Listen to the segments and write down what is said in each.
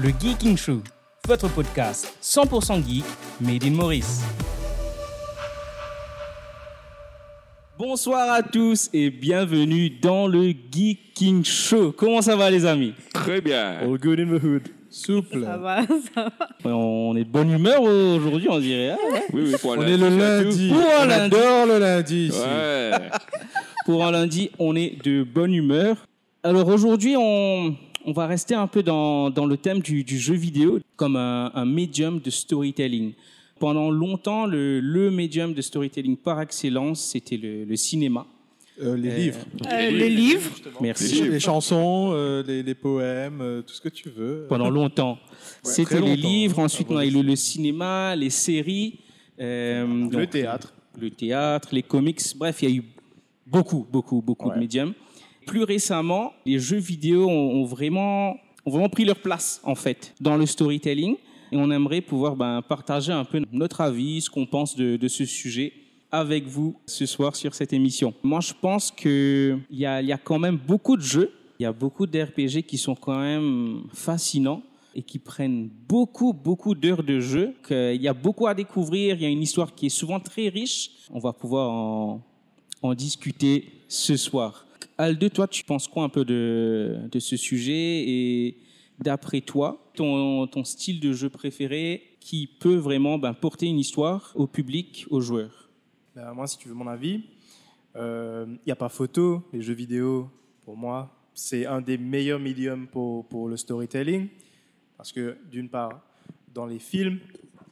le Geeking Show, votre podcast 100% geek, made in Maurice. Bonsoir à tous et bienvenue dans le Geeking Show. Comment ça va les amis? Très bien. All good in the hood. Souple. Ça va, ça va. On est de bonne humeur aujourd'hui, on dirait. hein, ouais. Oui, oui, pour On un est le lundi, lundi. Pour un On lundi. adore le lundi ici. Ouais. Pour un lundi, on est de bonne humeur. Alors aujourd'hui, on, on va rester un peu dans, dans le thème du, du jeu vidéo comme un, un médium de storytelling. Pendant longtemps, le, le médium de storytelling par excellence, c'était le, le cinéma. Euh, les Euh, livres. Euh, le livre, Merci. Les, les chansons, euh, les, les poèmes, euh, tout ce que tu veux. Pendant longtemps. C'était les livres, ensuite on a eu les le, le cinéma, les séries, euh, le donc, théâtre. le théâtre, les comics, bref, il y a eu beaucoup, beaucoup, beaucoup de médiums. Plus récemment, les jeux vidéo ont, vraiment, ont vraiment pris leur place, en fait, dans le storytelling. Et on aimerait pouvoir ben, partager un peu notre avis, ce qu'on pense de, ce sujet avec vous ce soir sur cette émission. Moi, je pense qu'il y a, il quand même beaucoup de jeux, il y a beaucoup d'RPG qui sont quand même fascinants et qui prennent beaucoup, beaucoup d'heures de jeu. qu'il y a beaucoup à découvrir, il y a une histoire qui est souvent très riche. On va pouvoir en discuter ce soir. Alde, toi, tu penses quoi un peu de, ce sujet et d'après toi, ton, style de jeu préféré qui peut vraiment ben, porter une histoire au public, aux joueurs? Ben, moi, si tu veux mon avis, il n'y a pas photo. Les jeux vidéo, pour moi, c'est un des meilleurs médiums pour, pour le storytelling. Parce que, d'une part, dans les films,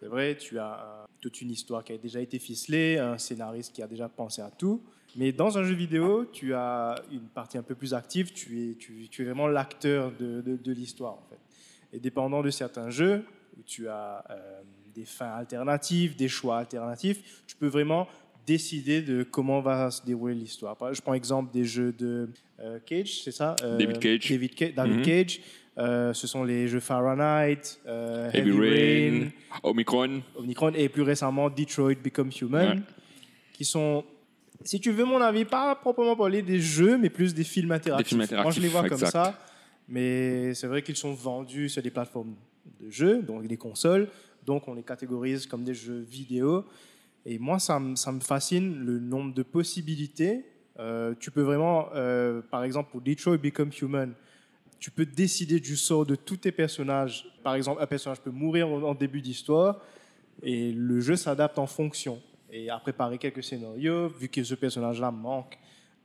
c'est vrai, tu as euh, toute une histoire qui a déjà été ficelée, un scénariste qui a déjà pensé à tout. Mais dans un jeu vidéo, tu as une partie un peu plus active, tu es, tu, tu es vraiment l'acteur de, de, de l'histoire, en fait. Et dépendant de certains jeux, où tu as euh, des fins alternatives, des choix alternatifs, tu peux vraiment décider de comment va se dérouler l'histoire. Je prends exemple des jeux de euh, Cage, c'est ça Euh, David Cage. David, Ca- David Mhm. Cage. Euh, ce sont les jeux Fahrenheit, Heavy Rain, Omicron. Omicron et plus récemment Detroit Become Human, Ouais. qui sont, si tu veux mon avis, pas proprement parler des jeux, mais plus des films interactifs. films Moi, je les vois comme ça, mais c'est vrai qu'ils sont vendus sur des plateformes de jeux, donc des consoles, donc on les catégorise comme des jeux vidéo. Et moi, ça, me- ça fascine le nombre de possibilités. Euh, tu peux vraiment, euh, par exemple, pour Detroit Become Human, tu peux décider du sort de tous tes personnages. Par exemple, un personnage peut mourir en début d'histoire et le jeu s'adapte en fonction. Et à préparer quelques scénarios, vu que ce personnage-là manque,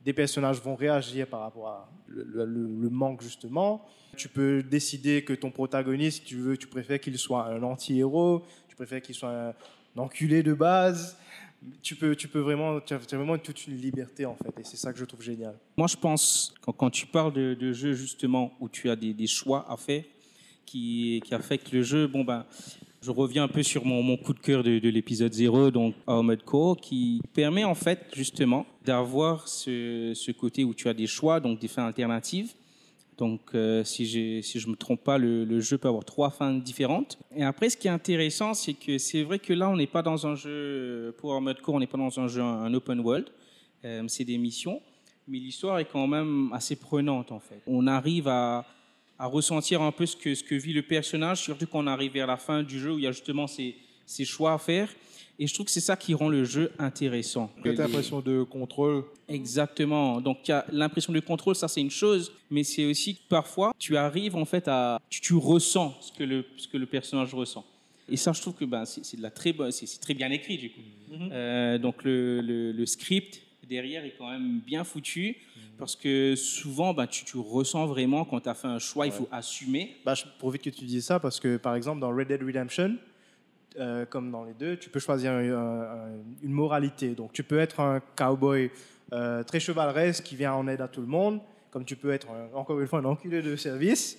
des personnages vont réagir par rapport à le, manque justement. Tu peux décider que ton protagoniste, tu veux, tu préfères qu'il soit un anti-héros, tu préfères qu'il soit un, enculé de base. Tu peux, tu peux vraiment, tu as, vraiment toute une liberté en fait, et c'est ça que je trouve génial. Moi, je pense, quand, quand tu parles de, jeux justement où tu as des, choix à faire qui affectent le jeu, bon ben, je reviens un peu sur mon, coup de cœur de, de l'épisode 0, donc Armored Core, qui permet en fait justement d'avoir ce, côté où tu as des choix, donc des fins alternatives. Donc, euh, si, je ne me trompe pas, le, le jeu peut avoir trois fins différentes. Et après, ce qui est intéressant, c'est que c'est vrai que là, on n'est pas dans un jeu, pour Armored Core, on n'est pas dans un jeu, un open world. Euh, c'est des missions mais l'histoire est quand même assez prenante en fait. On arrive à, à ressentir un peu ce que, ce que vit le personnage, surtout quand on arrive vers la fin du jeu où il y a justement ces, ces choix à faire. Et je trouve que c'est ça qui rend le jeu intéressant. Tu as l'impression de contrôle. Exactement. Donc il y a l'impression de contrôle, ça c'est une chose, mais c'est aussi que parfois tu arrives en fait à, tu, tu ressens ce que le, ce que le personnage ressent. Et ça, je trouve que ben, c'est c'est de la très bonne, c'est c'est très bien écrit du coup. Euh, donc le, le, le script derrière est quand même bien foutu parce que souvent, ben, tu, tu ressens vraiment quand tu as fait un choix, il faut assumer. Bah, je profite que tu dises ça parce que, par exemple, dans Red Dead Redemption, euh, comme dans les deux, tu peux choisir un- un- une moralité. Donc, tu peux être un cowboy euh, très chevaleresque qui vient en aide à tout le monde, comme tu peux être, un- encore une fois, un enculé de service.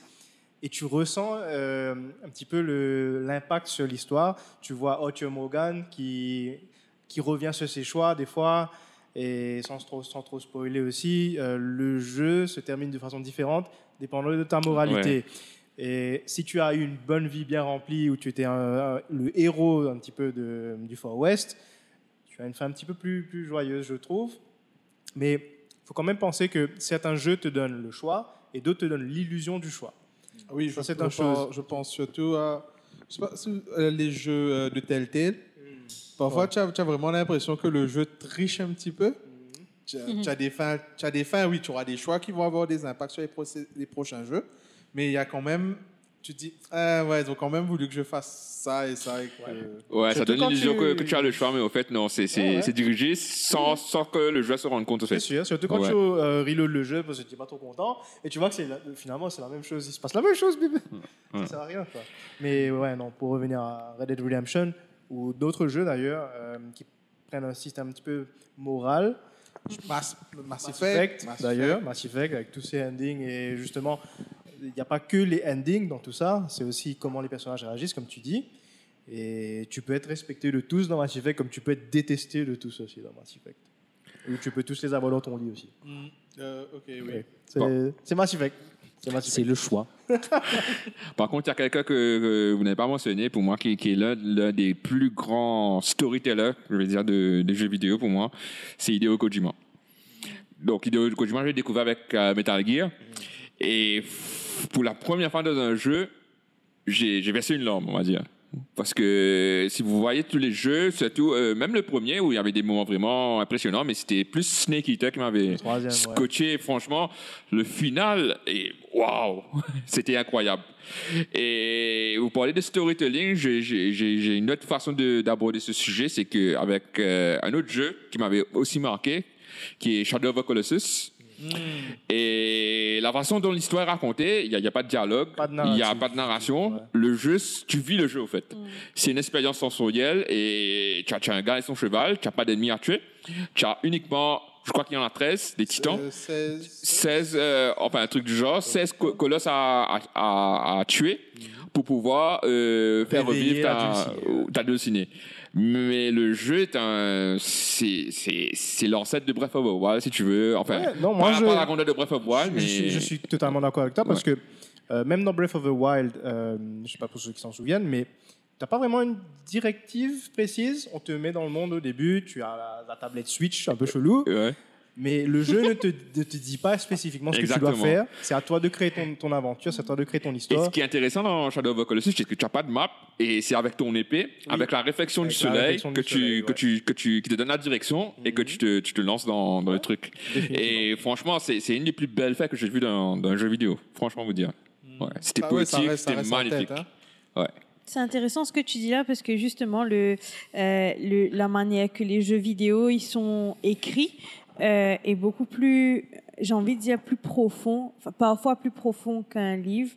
Et tu ressens euh, un petit peu l'impact sur l'histoire. Tu vois Arthur Morgan qui, qui revient sur ses choix des fois. Et sans trop, sans trop spoiler aussi, euh, le jeu se termine de façon différente dépendant de ta moralité. Et si tu as eu une bonne vie bien remplie, où tu étais un- un- le héros un petit peu de, du Far West, tu as une fin un petit peu plus, plus joyeuse, je trouve. Mais il faut quand même penser que certains jeux te donnent le choix et d'autres te donnent l'illusion du choix. Oui, je, Ça, c'est je un pense, chose. je pense surtout à je sais pas, si, euh, les jeux euh, de Telltale. Parfois, Ouais. tu, as, tu as vraiment l'impression que le jeu triche un petit peu. Tu, as, tu as des fins, tu as des fins, oui, tu auras des choix qui vont avoir des impacts sur les, prochains jeux. Mais il y a quand même, tu te dis, ah ouais, ils ont quand même voulu que je fasse ça et ça. Et que- Ouais, ça donne l'illusion tu- que, que tu as le choix, mais au fait, non, c'est Ouais, ouais. dirigé sans, sans que le joueur se rende compte, au C'est sûr, surtout quand Ouais. tu euh, reload le jeu parce que tu n'es pas trop content et tu vois que la- finalement c'est la même chose, il se passe la même chose, bébé. Ouais. Ça sert à rien quoi. Mais ouais, non, pour revenir à Red Dead Redemption ou d'autres jeux d'ailleurs euh, qui prennent un système un petit peu moral, Mass, Effect, d'ailleurs, Effect. Mass Effect avec tous ces endings et justement il n'y a pas que les endings dans tout ça, c'est aussi comment les personnages réagissent comme tu dis. Et tu peux être respecté de tous dans Mass Effect comme tu peux être détesté de tous aussi dans Mass Effect. Ou tu peux tous les avoir dans ton lit aussi. Mm, euh, ok, oui. Ouais. C'est Bon. c'est Mass Effect. C'est le choix. Par contre, il y a quelqu'un que, que vous n'avez pas mentionné, pour moi, qui, qui est l'un des plus grands storytellers, je veux dire, de, des jeux vidéo pour moi, c'est Hideo Kojima. Donc, Hideo Kojima, je l'ai découvert avec euh, Metal Gear. Et pour la première fois dans un jeu, j'ai j'ai versé une larme, on va dire. Parce que si vous voyez tous les jeux, surtout, euh, même le premier où il y avait des moments vraiment impressionnants, mais c'était plus Snake Eater qui m'avait ouais. scotché. Franchement, le final, et waouh, c'était incroyable. Et vous parlez de storytelling, j'ai- une autre façon de- d'aborder ce sujet, c'est qu'avec euh, un autre jeu qui m'avait aussi marqué, qui est Shadow of the Colossus. Et la façon dont l'histoire est racontée, il n'y a, il y a pas de dialogue, il n'y a pas de narration. Ouais. Le jeu, tu vis le jeu, au fait. C'est une expérience sensorielle et tu as, tu as un gars et son cheval, tu n'as pas d'ennemis à tuer. Tu as uniquement, je crois qu'il y en a 13, des titans. Euh, 16. 16, euh, enfin un truc du genre, 16 co- colosses à, à, à- à tuer pour pouvoir euh, faire revivre ta, ta dulcinée. Mais le jeu est un, c'est, c'est, c'est l'ancêtre de Breath of the Wild, si tu veux. Enfin, Ouais, non, moi, par je- rapport à la de Breath of the Wild, Je, mais suis, je suis totalement d'accord avec toi parce que euh, même dans Breath of the Wild, euh, je sais pas pour ceux qui s'en souviennent, mais t'as pas vraiment une directive précise. On te met dans le monde au début, tu as la, la tablette Switch un peu chelou, Ouais. Mais le jeu ne, te, ne te dit pas spécifiquement ce que tu dois faire. C'est à toi de créer ton, ton aventure, c'est à toi de créer ton Et histoire. ce qui est intéressant dans Shadow of the Colossus, c'est que tu n'as pas de map et c'est avec ton épée, avec la réflexion Avec du soleil, réflexion que, du tu, soleil, que, ouais. tu, que tu, qui te donne la direction et que tu te, tu te lances dans, dans le truc. Et franchement, c'est une des plus belles faits que j'ai vues dans, dans un jeu vidéo. Franchement, vous dire. Ouais, C'était Ah ça poétique, c'était magnifique. tête, hein. Ouais. C'est intéressant ce que tu dis là parce que justement le, euh, le- la manière que les jeux vidéo ils sont écrits euh, est beaucoup plus, j'ai envie de dire plus profond, enfin, parfois plus profond qu'un livre.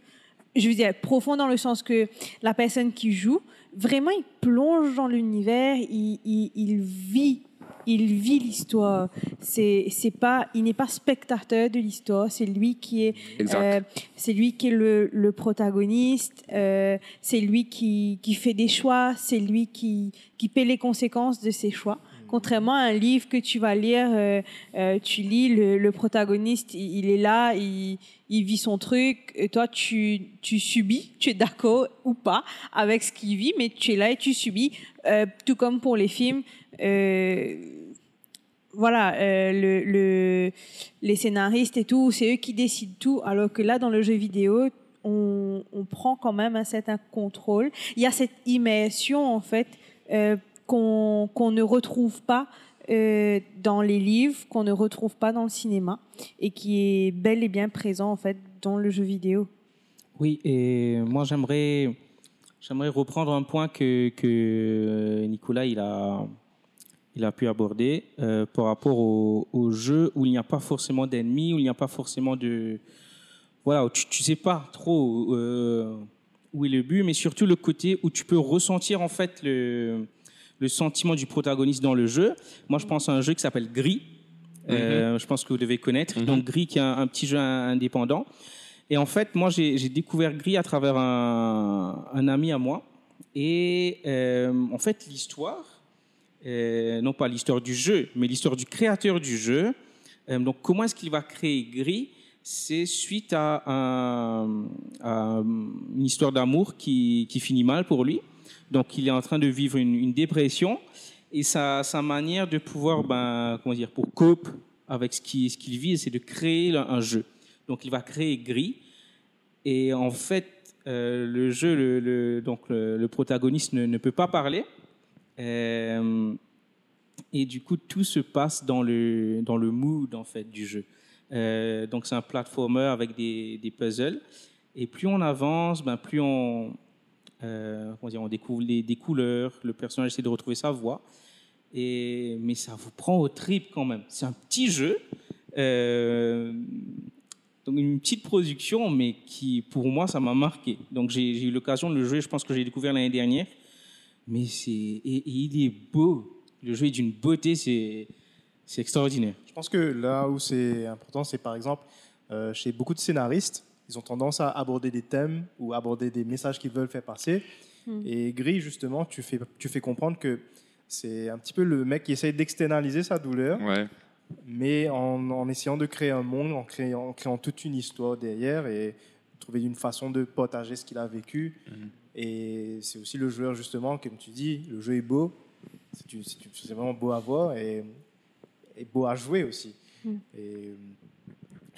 Je veux dire profond dans le sens que la personne qui joue vraiment il plonge dans l'univers, il, il, il vit. Il vit l'histoire. C'est, c'est pas, il n'est pas spectateur de l'histoire. C'est lui qui est euh, c'est lui qui est le, le protagoniste, euh, c'est lui qui, qui fait des choix, c'est lui qui, qui paie les conséquences de ses choix. Contrairement à un livre que tu vas lire, euh, euh, tu lis, le, protagoniste, il, est là, il, vit son truc, toi, tu, subis, tu es d'accord ou pas avec ce qu'il vit, mais tu es là et tu subis, Euh, tout comme pour les films. voilà, le, le- les scénaristes et tout, c'est eux qui décident tout, alors que là, dans le jeu vidéo, on, prend quand même un certain contrôle. Il y a cette immersion, en fait, qu'on ne retrouve pas euh, dans les livres, qu'on ne retrouve pas dans le cinéma, et qui est bel et bien présent, en fait, dans le jeu vidéo. Oui, et moi j'aimerais j'aimerais reprendre un point que, que Nicolas il a il a pu aborder euh, par rapport au, jeu où il n'y a pas forcément d'ennemis, où il n'y a pas forcément de voilà, tu tu sais pas trop euh, où est le but, mais surtout le côté où tu peux ressentir en fait le le sentiment du protagoniste dans le jeu. Moi, je pense à un jeu qui s'appelle Gris. Euh, Je pense que vous devez connaître. Donc Gris, qui est un, un petit jeu indépendant. Et en fait, moi, j'ai découvert Gris à travers un, un ami à moi. Et euh, en fait, l'histoire, euh, non pas l'histoire du jeu, mais l'histoire du créateur du jeu. Donc, comment est-ce qu'il va créer Gris? C'est suite à, un- à une histoire d'amour qui, qui finit mal pour lui. Donc, il est en train de vivre une, dépression. Et sa, manière de pouvoir, ben, comment dire, pour cope avec ce qu'il vit, c'est de créer un, jeu. Donc, il va créer Gris. Et en fait, euh, le jeu, le, donc le, protagoniste ne, ne peut pas parler. Euh, et du coup, tout se passe dans le, dans le mood en fait, du jeu. Euh, donc, c'est un platformer avec des, des puzzles. Et plus on avance, ben, plus on, euh, on découvre les, des couleurs, le personnage essaie de retrouver sa voix. Et, mais ça vous prend au trip quand même. C'est un petit jeu. euh, donc une petite production, mais qui, pour moi, ça m'a marqué. Donc j'ai eu l'occasion de le jouer, je pense que j'ai découvert l'année dernière. Mais c'est... Et, et il est beau. Le jeu est d'une beauté, c'est c'est extraordinaire. Je pense que là où c'est important, c'est par exemple euh, chez beaucoup de scénaristes, ils ont tendance à aborder des thèmes ou aborder des messages qu'ils veulent faire passer. Et Gris, justement, tu fais, tu fais comprendre que c'est un petit peu le mec qui essaye d'externaliser sa douleur, Ouais. mais en, en essayant de créer un monde, en créant, en créant toute une histoire derrière et trouver une façon de partager ce qu'il a vécu. Et c'est aussi le joueur, justement, comme tu dis, le jeu est beau, c'est vraiment beau à voir et, et beau à jouer aussi. Et euh,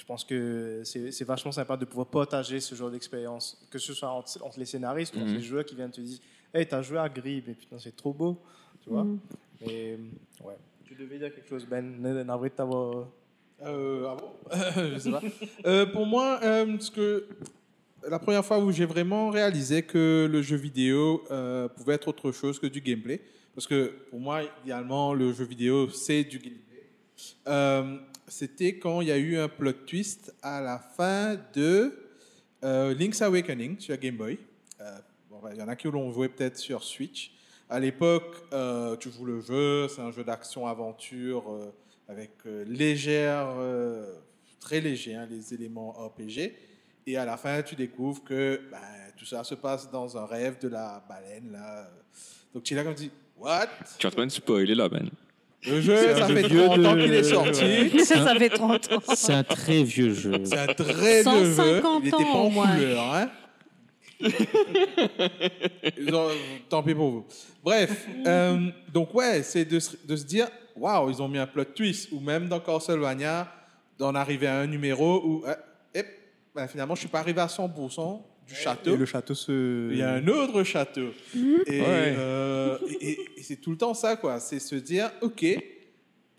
je pense que c'est vachement sympa de pouvoir partager ce genre d'expérience, que ce soit entre, entre les scénaristes ou entre Mhm. les joueurs qui viennent te dire Hey, t'as joué à Gris, mais putain, c'est trop beau. Tu vois Mhm. Et ouais. Tu devais dire quelque chose, Ben. Navré de t'avoir. Euh, ah bon? Je sais pas. Euh, pour moi, euh, ce que la première fois où j'ai vraiment réalisé que le jeu vidéo euh, pouvait être autre chose que du gameplay, parce que pour moi, idéalement, le jeu vidéo, c'est du gameplay. C'était quand il y a eu un plot twist à la fin de euh, Link's Awakening sur Game Boy. Euh, ben, Il y en a qui l'ont joué peut-être sur Switch. À l'époque, euh, tu joues le jeu, c'est un jeu d'action-aventure avec légère, très léger, hein, les éléments RPG. Et à la fin, tu découvres que ben, tout ça se passe dans un rêve de la baleine. Donc tu es là comme tu dis, what? Tu es en train de spoiler là, Ben. Le jeu, C'est ça jeu fait vieux 30 ans de- qu'il est sorti. ça fait 30 ans. C'est un très vieux jeu. C'est un très vieux jeu. 150 Il n'était pas ans, en au moins. couleur. Hein Ils ont- tant pis pour vous. Bref, euh, donc ouais, c'est de, se- de se dire, waouh, ils ont mis un plot twist. Ou même dans Castlevania, d'en arriver à un numéro où, euh, hep, ben, finalement, je suis pas arrivé à 100% du château. Et le château se. Il y a un autre château. Et, Ouais. euh, et- et- et c'est tout le temps ça, quoi. C'est se dire, OK,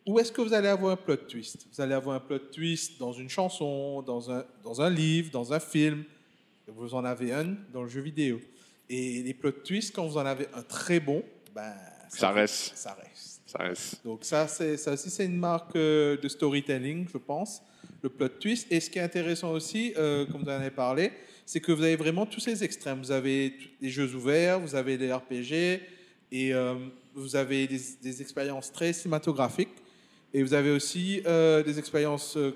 où est-ce que vous allez avoir un plot twist? Vous allez avoir un plot twist dans une chanson, dans un, dans un livre, dans un film. Vous en avez un dans le jeu vidéo. Et les plot twists, quand vous en avez un très bon, ben, Ça reste. Ça reste. Ça reste. Donc ça, c'est, ça aussi, c'est une marque euh, de storytelling, je pense, le plot twist. Et ce qui est intéressant aussi, euh, comme vous en avez parlé, c'est que vous avez vraiment tous ces extrêmes. Vous avez les jeux ouverts, vous avez les RPG, et euh, vous avez des, des expériences très cinématographiques. Et vous avez aussi euh, des expériences euh,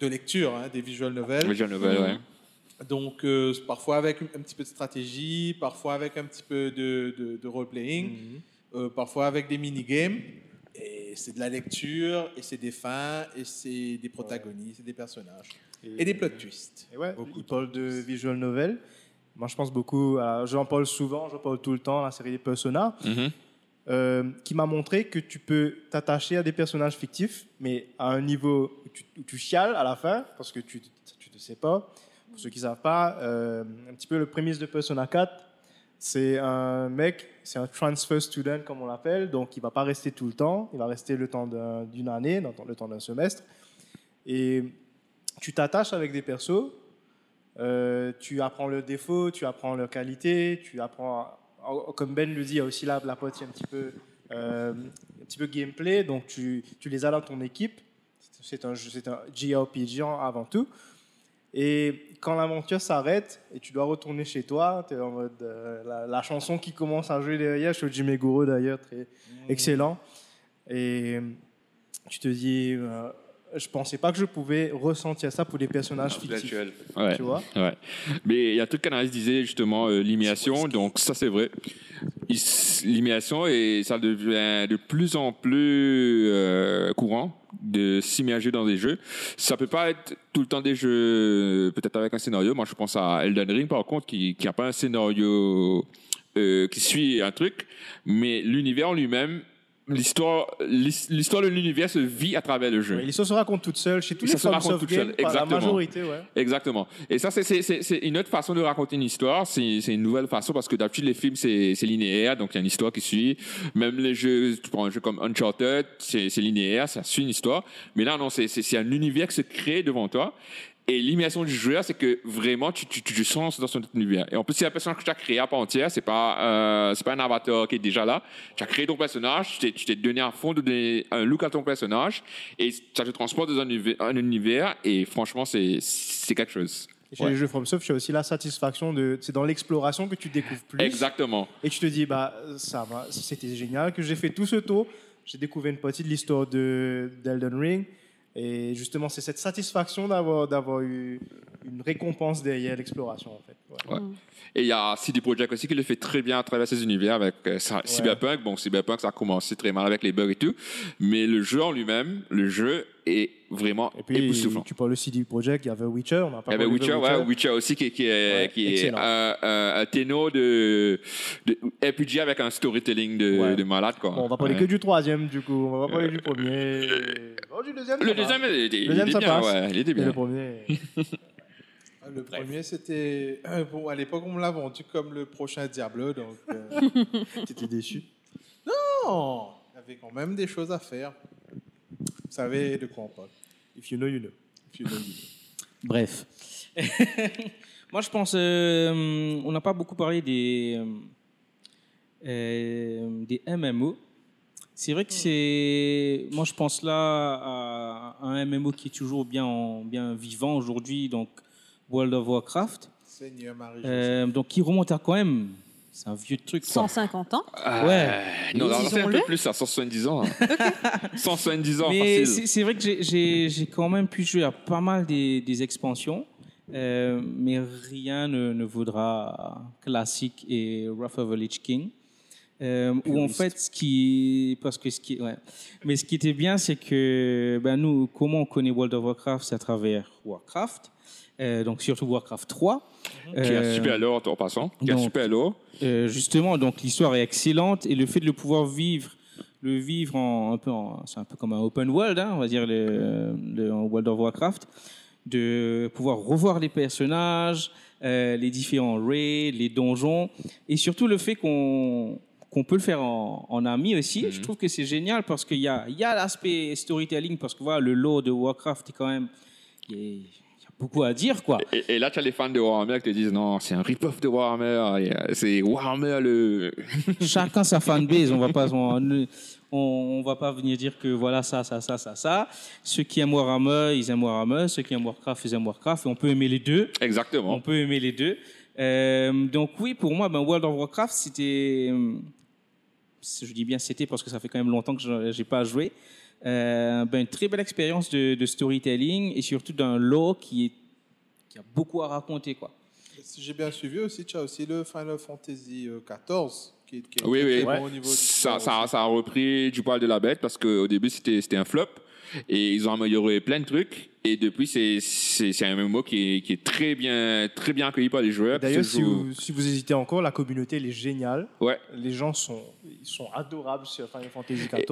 de lecture, hein, des visual novels. Visual novel, ouais. Donc, euh, parfois avec un, petit peu de stratégie, parfois avec un petit peu de, de, de role-playing, Mhm. euh, parfois avec des mini-games. Et c'est de la lecture, et c'est des fins, et c'est des protagonistes, c'est des personnages. Et des plot twists. Et ouais, Beaucoup il de parle de visual novel. Moi, je pense beaucoup à. J'en parle souvent, j'en parle tout le temps, la série des Persona, Mhm. euh, qui m'a montré que tu peux t'attacher à des personnages fictifs, mais à un niveau où tu, où tu chiales à la fin, parce que tu ne te sais pas. Pour ceux qui ne savent pas, euh, un petit peu le prémisse de Persona 4, c'est un mec, c'est un transfer student, comme on l'appelle, donc il ne va pas rester tout le temps, il va rester le temps d'un- d'une année, le temps d'un semestre. Et tu t'attaches avec des persos, euh, tu apprends leurs défauts, tu apprends leurs qualités, tu apprends, comme Ben le dit, il y a aussi la, la partie un petit peu, euh, un petit peu gameplay, donc tu, tu les as dans ton équipe. C'est un, un JRPG avant tout. Et quand l'aventure s'arrête et tu dois retourner chez toi, tu es en mode. euh, la, la chanson qui commence à jouer derrière, Shoji Meguro d'ailleurs, très excellent. Et tu te dis, euh, je pensais pas que je pouvais ressentir ça pour des personnages fictifs. Ouais. Tu vois Ouais. Mais il y a un truc qu'Anaïs disait justement, euh, l'imitation. Donc ça c'est vrai. L'imitation et ça devient de plus en plus euh, courant de s'immerger dans des jeux. Ça peut pas être tout le temps des jeux peut-être avec un scénario. Moi je pense à Elden Ring par contre qui qui a pas un scénario euh, qui suit un truc, mais l'univers en lui-même l'histoire, l'his- l'histoire de l'univers se vit à travers le jeu. Et L'histoire se raconte toute seule chez tous Ça les se raconte toute seule, par La exactement. majorité, ouais. Exactement. Et ça, c'est- c'est c'est- c'est une autre façon de raconter une histoire. C'est c'est une nouvelle façon parce que d'habitude, les films, c'est c'est linéaire, donc il y a une histoire qui suit. Même les jeux, tu prends un jeu comme Uncharted, c'est c'est linéaire, ça suit une histoire. Mais là, non, c'est c'est- c'est un univers qui se crée devant toi. Et l'immersion du joueur, c'est que vraiment, tu, tu, sens dans son univers. Et en plus, c'est un personnage que tu as créé à part entière. C'est pas, euh, c'est pas un avatar qui est déjà là. Tu as créé ton personnage, tu t'es- donné à fond, un look à ton personnage, et ça te transporte dans un univers, un univers et franchement, c'est, c'est quelque chose. Et chez Ouais. les jeux FromSoft, tu as aussi la satisfaction de. C'est dans l'exploration que tu découvres plus. Exactement. Et tu te dis, bah, ça va, c'était génial que j'ai fait tout ce tour. J'ai découvert une partie de l'histoire de d'Elden Ring. Et justement, c'est cette satisfaction d'avoir d'avoir eu une récompense derrière l'exploration, en fait. Ouais. Ouais. Et il y a CD Projekt aussi qui le fait très bien à travers ses univers avec euh, ça- Cyberpunk. Bon, Cyberpunk, ça a commencé très mal avec les bugs et tout. Mais le jeu en lui-même, le jeu est vraiment Et puis, époustouflant. tu parles de CD Projekt, il y avait Witcher, on n'a pas Il y avait parlé de Witcher, ouais, Witcher aussi qui, qui est, Ouais, qui est excellent. un, un, un ténor de, de RPG avec un storytelling de, Ouais. de malade. Quoi. Bon, on va parler Ouais. que du troisième, du coup. On va pas parler du premier. Oh, du deuxième. Le deuxième, il il deuxième, était bien. passe. Ouais, il était Et bien. le premier. Ah, Le premier, c'était. euh, Bon, à l'époque, on me l'a vendu comme le prochain Diablo, donc. euh, T'étais déçu. Non Il y avait quand même des choses à faire. Vous savez de quoi on parle. If you know, you know. Bref. Moi, je pense, euh, on n'a pas beaucoup parlé des, euh, euh, des MMO. C'est vrai que c'est, moi, je pense là à, à un MMO qui est toujours bien, en- bien vivant aujourd'hui, donc World of Warcraft. Seigneur Marie. Euh, donc, qui remonte à quand même, c'est un vieux truc. quoi. 150 ans. Ouais. Non, non, c'est un peu Disons-le. plus, à 170 ans. hein. 170 ans, Mais facile. c'est c'est vrai que j'ai- j'ai j'ai quand même pu jouer à pas mal des, des expansions, euh, mais rien ne, ne vaudra Classic et Wrath of the Lich King. Euh, où en fait, ce qui, parce que ce qui, ouais. mais ce qui était bien, c'est que ben nous, comment on connaît World of Warcraft, c'est à travers Warcraft, euh, donc surtout Warcraft 3. Qui a Euh, super lourd en passant. Qui donc- super lourd. euh, justement, donc l'histoire est excellente et le fait de le pouvoir vivre, le vivre en un peu, c'est un peu comme un open world, hein, on va dire le, le- en World of Warcraft, de pouvoir revoir les personnages, euh, les différents raids, les donjons et surtout le fait qu'on qu'on peut le faire en, en ami aussi. Je trouve que c'est génial parce qu'il y a, il y a l'aspect storytelling parce que voilà, le lore de Warcraft est quand même, il beaucoup à dire quoi. Et, et là, tu as les fans de Warhammer qui te disent non, c'est un rip-off de Warhammer. euh, C'est Warhammer le. chacun sa fanbase. On va pas, on, on, on va pas venir dire que voilà ça, ça, ça, ça, ça. Ceux qui aiment Warhammer, ils aiment Warhammer. Ceux qui aiment Warcraft, ils aiment Warcraft. Et on peut aimer les deux. On Exactement. peut aimer les deux. Euh, donc oui, pour moi, ben, World of Warcraft, c'était, euh, je dis bien c'était parce que ça fait quand même longtemps que je j'ai pas joué. Euh, ben, une très belle expérience de, de storytelling et surtout d'un lore qui est qui a beaucoup à raconter quoi. Si j'ai bien suivi aussi, tu as aussi le Final Fantasy euh, XIV qui, est- qui est Oui, très, oui. bon au niveau Ça, a repris du poil de la bête parce qu'au début, c'était c'était un flop. Et ils ont amélioré plein de trucs. Et depuis, c'est un MMO qui est, qui est très, bien, très bien accueilli par les joueurs. D'ailleurs, qui si joue- vous, si vous hésitez encore, la communauté, elle est géniale. Ouais. Les gens sont, ils sont adorables sur Final Fantasy XIV. Et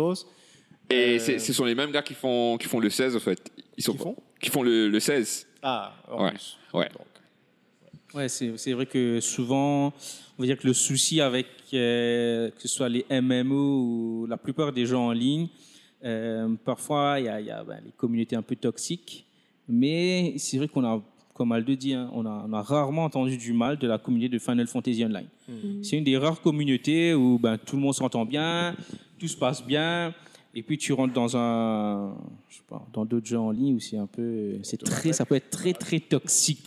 Euh, c'est- ce sont les mêmes gars qui font, qui font le 16, en fait. Ils sont, Qui font qui font le, le 16. Ah, en Ouais. plus. Ouais. Donc, Ouais, c'est c'est vrai que souvent, on va dire que le souci avec euh, que ce soit les MMO ou la plupart des gens en ligne, euh, parfois il y a, il y a, ben, les communautés un peu toxiques, mais c'est vrai qu'on a, comme Aldo dit, hein, on, a, on a rarement entendu du mal de la communauté de Final Fantasy Online. C'est une des rares communautés où ben, tout le monde s'entend bien, tout se passe bien. Et puis tu rentres dans un, je sais pas, dans d'autres jeux en ligne où c'est un peu, c'est très, ça peut être très très toxique.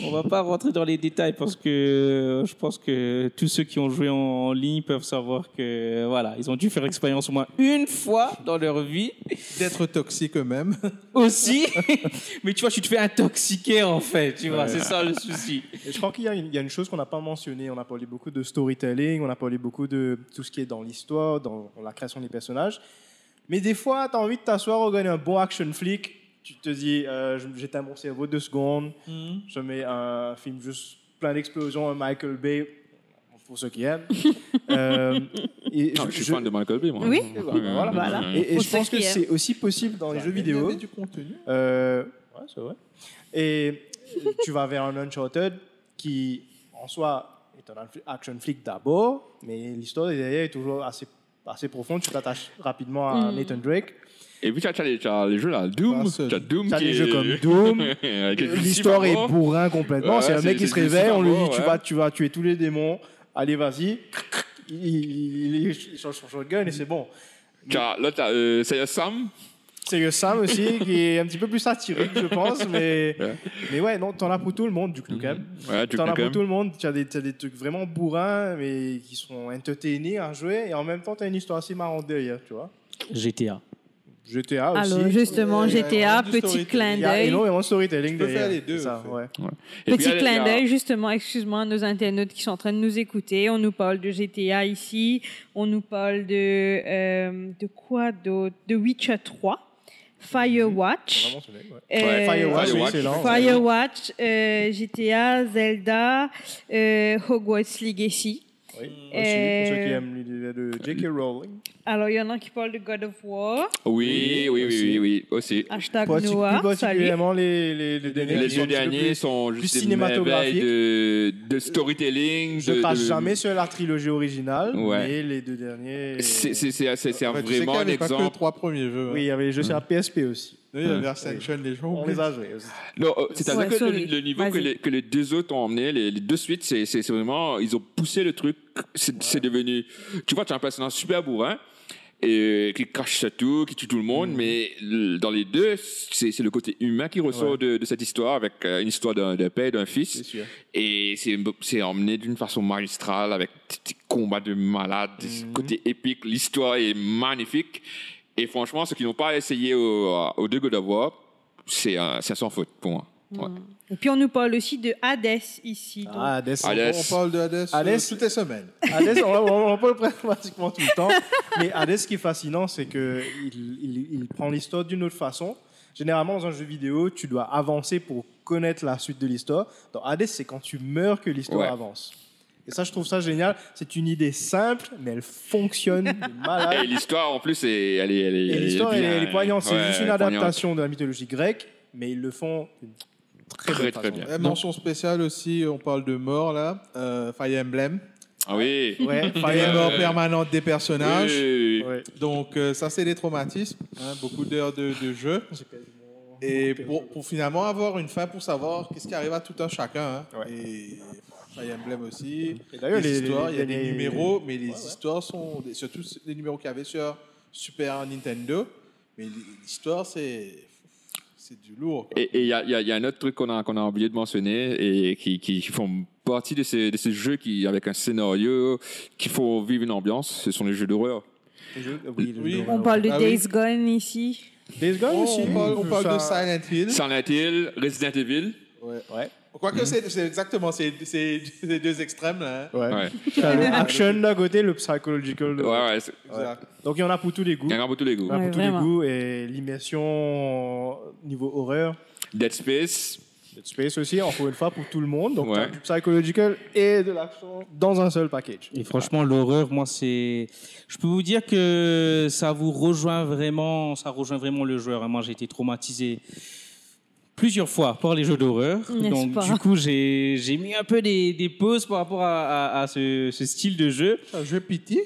On va pas rentrer dans les détails parce que je pense que tous ceux qui ont joué en, en ligne peuvent savoir que voilà, ils ont dû faire expérience au moins une fois dans leur vie D'être toxique eux-mêmes. aussi. Mais tu vois, tu te fais intoxiquer en fait, tu vois, c'est ça le souci. Et je crois qu'il y, a une- il y a une chose qu'on n'a pas mentionnée. On a parlé beaucoup de storytelling, on a parlé beaucoup de tout ce qui est dans l'histoire, dans la création des personnages. Mais des fois, tu as envie de t'asseoir, regarder un bon action flick. Tu te dis, euh, j'éteins mon cerveau deux secondes, je mets un film juste plein d'explosions, un Michael Bay, pour ceux qui aiment. Euh, et je suis fan de Michael Bay, moi. Oui. Et voilà, voilà. Voilà. Et, je pense que c'est aussi possible dans les jeux Il y vidéo. du contenu. Euh, ouais, c'est vrai. Et tu vas vers un Uncharted qui, en soi, est un action flick d'abord, mais l'histoire derrière est toujours assez, assez profonde. Tu t'attaches rapidement à Mm. Nathan Drake. Et puis, tu as, tu as les, as les jeux là, Doom. Tu as Doom Tu as qui des est- jeux comme Doom. Les L'histoire est bourrin complètement. Ouais, c'est un mec qui se réveille, on lui dit tu, vas, tu vas tuer tous les démons, allez vas-y. Il, il- il- il change son shotgun et c'est bon. Tu as- Là, tu as euh, Sam. C'est que Sam aussi, qui est un petit peu plus satirique, je pense. Mais Ouais. mais ouais, non, t'en as pour tout le monde, du coup, quand même. Ouais, T'en as pour tout le monde. Tu as, des- t'as des trucs vraiment bourrins, mais qui sont entertainés à jouer. Et en même temps, tu as une histoire assez marrante derrière, tu vois. GTA. GTA aussi. Alors, justement, Ouais, GTA, petit clin il y a d'œil. énormément de storytelling Tu peux derrière. faire les deux, Ça, ouais. Puis, Petit clin d'œil, justement, excuse-moi, à nos internautes qui sont en train de nous écouter. On nous parle de GTA ici. On nous parle de, euh, de quoi d'autre? De Witcher 3, Firewatch. Vraiment, ouais. euh, Firewatch. Firewatch, euh, GTA, Zelda, euh, Hogwarts Legacy. Oui. Aussi, Euh, pour ceux qui aiment l'idée de J.K. Rowling. Alors, il y en a qui parlent de God of War. Oui, oui, oui, oui, oui, aussi. Hashtag Parti- Noah, plus salut. particulièrement les, les, les derniers. Les qui sont deux derniers plus- sont plus juste des cinématographiques. de, de storytelling. Je de, crache de- jamais sur la trilogie originale, Ouais. mais les deux derniers. C'est c'est- c'est- c'est- c'est Ouais, tu sais qu'il vraiment y un avait pas que les exemple. trois premiers jeux. hein. Oui, il y avait les jeux sur la PSP aussi. Oui, il y avait Ascension, les jeux. On les a joués euh, c'est-à-dire Ouais, que le, niveau que les, que les deux autres ont emmené, les, les deux suites, c'est vraiment, ils ont poussé le truc. C'est devenu, tu vois, tu as un personnage super bourrin et qui crache sur tout, qui tue tout le monde, mais le- dans les deux, c'est le côté humain qui ressort Ouais. de, de cette histoire avec euh, une histoire d'un père et d'un fils. Et c'est emmené d'une façon magistrale avec des, des combats de malades, des Mhm. côtés épiques. L'histoire est magnifique. Et franchement, ceux qui n'ont pas essayé au, au deux God of War, c'est sans faute pour moi. Ouais. Et puis, on nous parle aussi de Hades ici. donc. Ah, Hades. Hades. On parle de Hades, Hades. euh, toutes les semaines. Hades, on, on, on peut le prendre pratiquement tout le temps. Mais Hades, ce qui est fascinant, c'est qu'il il, il prend l'histoire d'une autre façon. Généralement, dans un jeu vidéo, tu dois avancer pour connaître la suite de l'histoire. Dans Hades, c'est quand tu meurs que l'histoire Ouais. avance. Et ça, je trouve ça génial. C'est une idée simple, mais elle fonctionne de Et malade. l'histoire, en plus, est, elle est, elle est, Et l'histoire, elle, est- elle est poignante. C'est ouais, juste une poignante. adaptation de la mythologie grecque, mais ils le font très, Très, très bien. Euh, mention spéciale aussi, on parle de mort là. Euh, Fire Emblem. Ah oui. Ouais, Fire mort Emblem. permanente des personnages. Oui, oui, oui. Ouais. Donc euh, ça, c'est des traumatismes. hein, beaucoup d'heures de, de jeu. Et pour, pour finalement avoir une fin pour savoir qu'est-ce qui arrive à tout un chacun. hein. Ouais. Et Fire Emblem aussi. Et d'ailleurs, les, les- histoires, il y a des les- numéros, mais les Ouais, ouais. histoires sont des- surtout les numéros qu'il y avait sur Super Nintendo. Mais l'histoire, c'est c'est du lourd. quoi. Et il y a, il y a- il y a un autre truc qu'on a, qu'on a oublié de mentionner et qui, qui font partie de ces, de ces jeux qui, avec un scénario qui font vivre une ambiance, ce sont les jeux d'horreur. Oui, Oui. On parle de Ah oui. Days Gone ici. Days Gone Oh, aussi. on parle, on parle de Silent Hill. Silent Hill, Resident Evil. Ouais. Ouais. Quoique c'est c'est exactement c'est c'est les deux extrêmes là. hein. Ouais. Ouais, T'as le action d'un côté, le psychological de ouais, c'est-. Donc il y en a pour tous les goûts. Il y en a pour tous les goûts. A Ouais, pour tous vraiment. les goûts et l'immersion niveau horreur. Dead Space. Dead Space aussi, encore une fois, pour tout le monde. Donc Ouais. t'as du psychological et de l'action dans un seul package. Et franchement, l'horreur, moi, c'est. Je peux vous dire que ça vous rejoint vraiment, ça rejoint vraiment le joueur. hein. Moi, j'ai été traumatisé plusieurs fois par les jeux d'horreur. Donc, pas? du coup, j'ai j'ai mis un peu des, des pauses par rapport à, à- à ce, ce style de jeu. Un jeu pitié?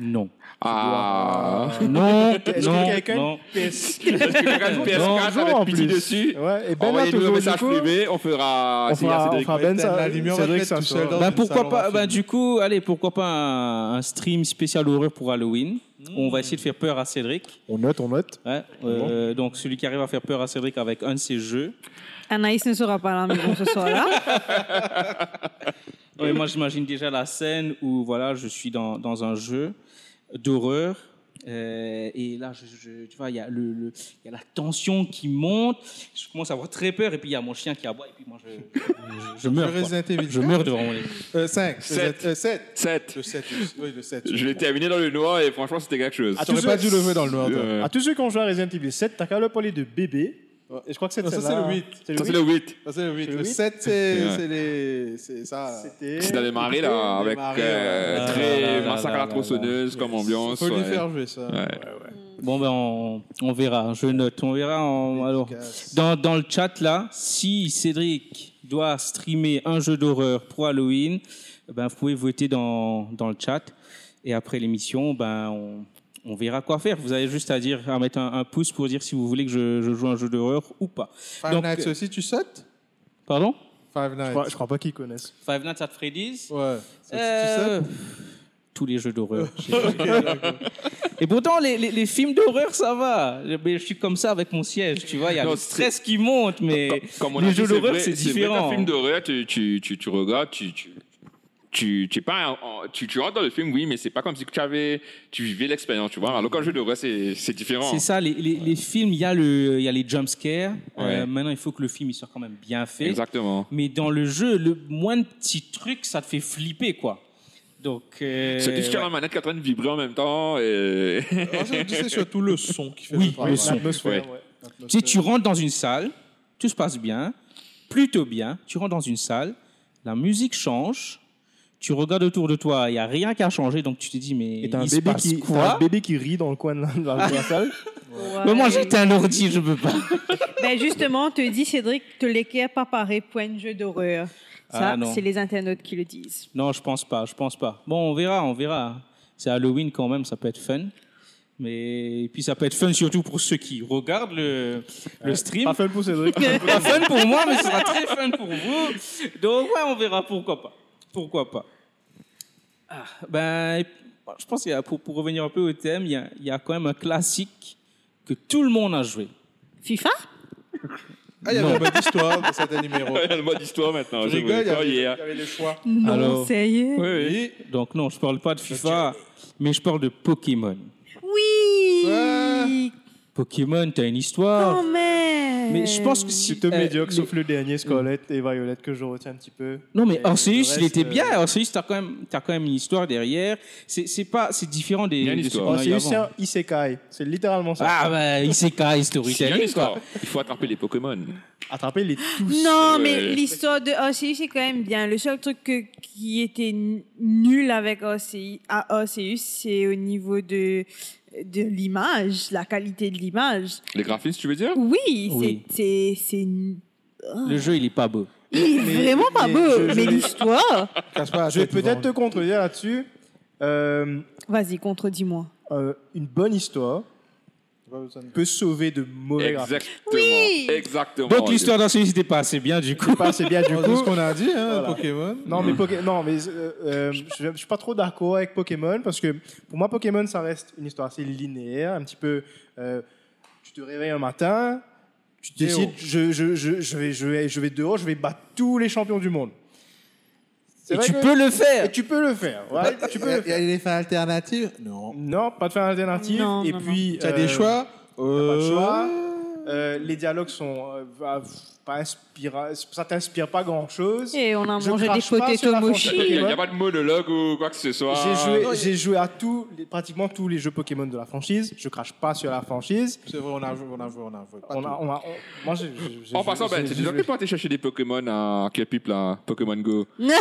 Non. Ah. Non, Est-ce non, que quelqu'un non. PS... Est-ce que quelqu'un a une PS4 Bonjour, avec plus. dessus? Ouais, et Ben Envoyez-nous un message privé, on fera. On fera, on fera Ben ça. Cédric, ça tout seul dans- Ben pourquoi pas ben du coup allez pourquoi pas un, un stream spécial horreur pour Halloween on va essayer de faire peur à Cédric On note, on note. Ouais, euh, donc celui qui arrive à faire peur à Cédric avec un de ses jeux Anaïs ne sera pas à la maison ce soir-là. Ouais, moi j'imagine déjà la scène où voilà je suis dans, dans un jeu d'horreur euh, et là je, je- tu vois il y a le, le- il y a la tension qui monte je commence à avoir très peur et puis il y a mon chien qui aboie et puis moi je, je, je meurs Le je meurs devant mon lit. Euh, 5. Sept. 7. 7. Le 7. Oui, le 7. Je l'ai terminé dans le noir et franchement, c'était quelque chose. Ah, Tu n'aurais tous pas dû le jouer dans le noir. toi. Euh, À tous ceux qui ont joué à Resident Evil 7, t'as qu'à leur parler de bébé. Et je crois que c'est ça, c'est le 8. Ça, c'est le 8. Ça, c'est le 8. C'est le Le huit? 7, c'est ça. C'était. C'est dans les marées, là, avec euh, très Ah, massacre à la tronçonneuse comme ambiance. Faut lui faire jouer ça. Ouais. Bon, ben, on, on verra. Je note. On verra. en- alors, dans, dans le chat, là, si Cédric doit streamer un jeu d'horreur pour Halloween, ben, vous pouvez voter dans, dans le chat. Et après l'émission, ben, on, on verra quoi faire. Vous avez juste à dire, à mettre un, un pouce pour dire si vous voulez que je, je joue un jeu d'horreur ou pas. Five Donc, Nights euh, aussi, tu sautes? Pardon? Five Je Nights. crois, je crois pas qu'ils connaissent. Five Nights at Freddy's? Ouais. Ça, Euh, tous les jeux d'horreur. Et pourtant, les, les, les films d'horreur, ça va. Mais je suis comme ça avec mon siège, tu vois. Il y a Non, le stress qui monte, mais Comme on les jeux d'horreur, c'est vrai différent. qu'un film d'horreur, tu, tu, tu, tu regardes, tu, tu, tu, tu, es pas, en- tu, tu rentres dans le film, oui, mais c'est pas comme si tu, avais, tu vivais l'expérience, tu vois. Alors qu'un jeu d'horreur, c'est c'est différent. C'est ça, les, les, les films, il y, a le- il y a les jump scares. Euh, Ouais. maintenant, il faut que le film il soit quand même bien fait. Exactement. Mais dans le jeu, le moins de petits trucs, ça te fait flipper, quoi. Donc, euh, C'est juste qu'il y a la manette qui est en train de vibrer en même temps. Et... C'est surtout le son qui fait Oui, le son. Ouais. ouais. sais, tu rentres dans une salle, tout se passe bien, plutôt bien. Tu rentres dans une salle, la musique change. Tu regardes autour de toi, il n'y a rien qui a changé, donc tu te dis, mais Et t'as un, il se bébé passe qui, t'as quoi un bébé qui rit dans le coin de la, de la- de la salle. Mais moi, j'étais un ordi, je peux pas. Ben justement, on te dit, Cédric, te l'équerre pas pareil point de jeu d'horreur. Ça, Ah, c'est les internautes qui le disent. Non, je pense pas, je pense pas. Bon, on verra, on verra. C'est Halloween quand même, ça peut être fun. Mais et puis ça peut être fun surtout pour ceux qui regardent le, le stream. Pas fun pour Cédric. Pas fun pour moi, mais ce sera très fun pour vous. Donc ouais, on verra, pourquoi pas. Pourquoi pas? Ah, ben, je pense y a, pour, pour revenir un peu au thème, il y, a, il y a quand même un classique que tout le monde a joué. FIFA? Ah, il y avait Non. une bonne histoire dans certains numéros. Il y a le mode histoire maintenant. Tu Je rigoles, il y avait, il y hier. avait les choix. Non, Alors- sérieux Oui, oui. Oui. Donc non, je parle pas de FIFA, mais je parle de Pokémon. Oui. Pokémon, t'as une histoire. Quand même Mais je pense que si- Plutôt Euh, médiocre, sauf le dernier, Scarlett et Violet, que je retiens un petit peu. Non, mais le il était euh, bien. Arceus, t'as quand même, t'as quand même une histoire derrière. C'est, c'est pas, c'est différent des. Il y a une histoire. c'est un isekai. C'est littéralement ça. Ah bah, Isekai, Il y a une storytelling histoire. Il faut attraper les Pokémon. Attraper les tous. Non, Ouais. mais l'histoire de Arceus, c'est quand même bien. Le seul truc que- qui était nul avec Arceus, à Arceus, c'est au niveau de, de l'image, la qualité de l'image. Les graphismes, tu veux dire? Oui, Oui. c'est... c'est- c'est- Le jeu, il est pas beau. Il est Mais- vraiment pas mais beau, je- je mais l'histoire... Je vais peut-être te contredire là-dessus. Euh, Vas-y, contredis-moi. euh, une bonne histoire peut sauver de mauvais graphismes. Exactement. Oui. Exactement. Donc l'histoire d'Arceus n'était pas assez bien du coup. C'est pas assez bien du coup. ce qu'on a dit, hein, Voilà. Pokémon. Non, mais, Poké- non, mais euh, euh, je, je suis pas trop d'accord avec Pokémon parce que pour moi, Pokémon, ça reste une histoire assez linéaire, un petit peu. euh, tu te réveilles un matin, tu décides, je, je, je, je, vais, je, vais, je vais dehors, je vais battre tous les champions du monde. Et vrai tu que- peux le Et faire. tu peux le faire. ouais, tu peux Il y a- le il y a faire. des fins alternatives Non. Non, pas de fin alternative. Non, et non, puis. Tu as euh, des choix pas de choix. Euh, euh, les dialogues sont euh, inspira- ça t'inspire pas grand chose. Et on a Je mangé des crache pas sur potato la mochi. franchise. Il n'y a, pas de monologue ou quoi que ce soit. J'ai joué, non, j'ai joué à tous, les- pratiquement tous les jeux Pokémon de la franchise. Je crache pas sur la franchise. C'est vrai, on a joué, on a joué, on a joué. On a, on a, on- moi, j'ai, En joué- passant, ben, j'ai déjà joué. pas été chercher des Pokémon à Kepip, là, Pokémon Go? Non,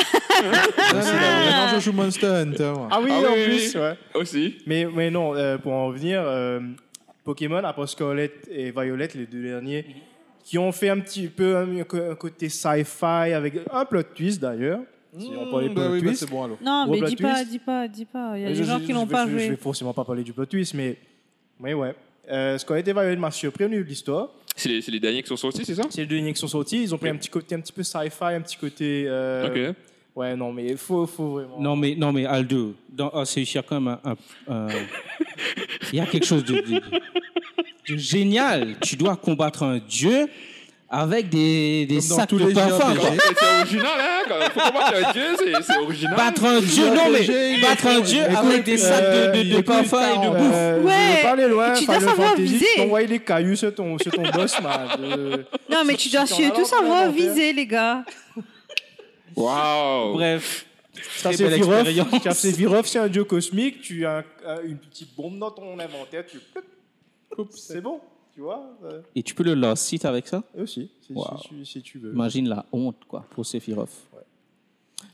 je joue Monster Hunter. moi. Ah oui, Ah en oui, plus, oui. ouais. Aussi. Mais, mais non, euh, pour en revenir, euh, Pokémon, après Scarlet et Violet, les deux derniers, qui ont fait un petit peu un, un côté sci-fi avec un plot twist d'ailleurs. Si on parlait de Mmh, plot bah oui, bah twist. c'est bon alors. Non, Gros mais dis pas, dis pas, dis pas. Il y a Mais des je- gens je- qui vais- pas je, Je joué. vais forcément pas parler du plot twist, mais, mais ouais. Euh, Scarlet et Violet m'a surpris au niveau de l'histoire. C'est les, derniers qui sont sortis, c'est ça? C'est les lignes qui sont sortis. Ils ont pris un petit côté un petit peu sci-fi, un petit côté. euh, Ok. Ouais, non, mais il faut, faut vraiment. Non mais non mais Aldo, dans y a quand même un, un- un- il y a quelque chose de, de- de génial. Tu dois combattre un dieu avec des, des sacs tous de parfum. C'est c'est original, hein quand même. Faut combattre un dieu, c'est- c'est original. Battre un dieu, non mais battre un dieu avec des sacs de, de, de parfum et de bouffe. Euh, Ouais, pas aller loin. tu dois savoir viser. Tu envoies des cailloux sur ton, sur ton boss, man. Euh, Non, mais tu dois surtout savoir viser, les gars. Waouh. Bref, c'est un dieu cosmique. Tu as un- une petite bombe dans ton inventaire. Tu... C'est bon. Tu vois euh, Et tu peux le last site avec ça? Et aussi, si, Wow. si tu- si tu veux. Imagine la honte, quoi, pour Sephiroth.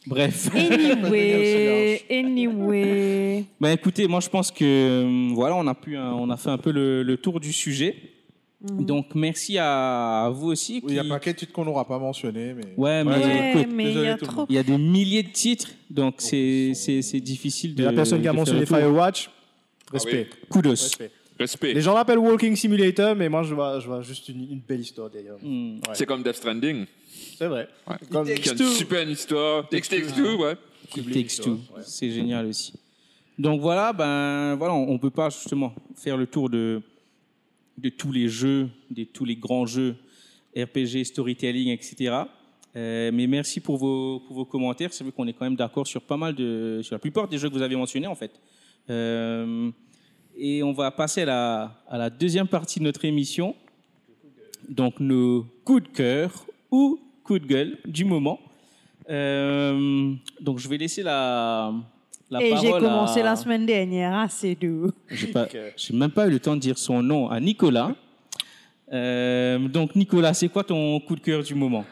Bref. Anyway, anyway. Ben écoutez, moi je pense que euh, voilà, on a pu, un- on a fait un peu le, le tour du sujet. Donc merci à, vous aussi. Oui, il y a pas qu'un titre qu'on n'aura pas mentionné, mais. Ouais, mais Ouais, écoute, mais il y a tout le trop. il y a des milliers de titres, donc c'est c'est c'est difficile de. Et la personne qui a mentionné. Firewatch, respect. Kudos. respect. Respect. Les gens l'appellent Walking Simulator, mais moi je vois, je vois juste une, une belle histoire derrière. Hmm. Ouais. C'est comme Death Stranding. C'est vrai. Ouais. Comme Qui a une super histoire. Takes Two, ouais. It Takes Two. C'est génial aussi. Donc voilà, ben voilà, on, on peut pas justement faire le tour de de tous les jeux, de tous les grands jeux RPG, storytelling, etc. Euh, mais merci pour vos pour vos commentaires. C'est vrai qu'on est quand même d'accord sur pas mal de sur la plupart des jeux que vous avez mentionnés en fait. Euh, et on va passer à la à la deuxième partie de notre émission. Donc nos coups de cœur ou coups de gueule du moment. Euh, donc je vais laisser la, la Et parole j'ai commencé à- la semaine dernière, ah, c'est doux. J'ai pas, j'ai même pas eu le temps de dire son nom à Nicolas. Euh, donc Nicolas, c'est quoi ton coup de cœur du moment?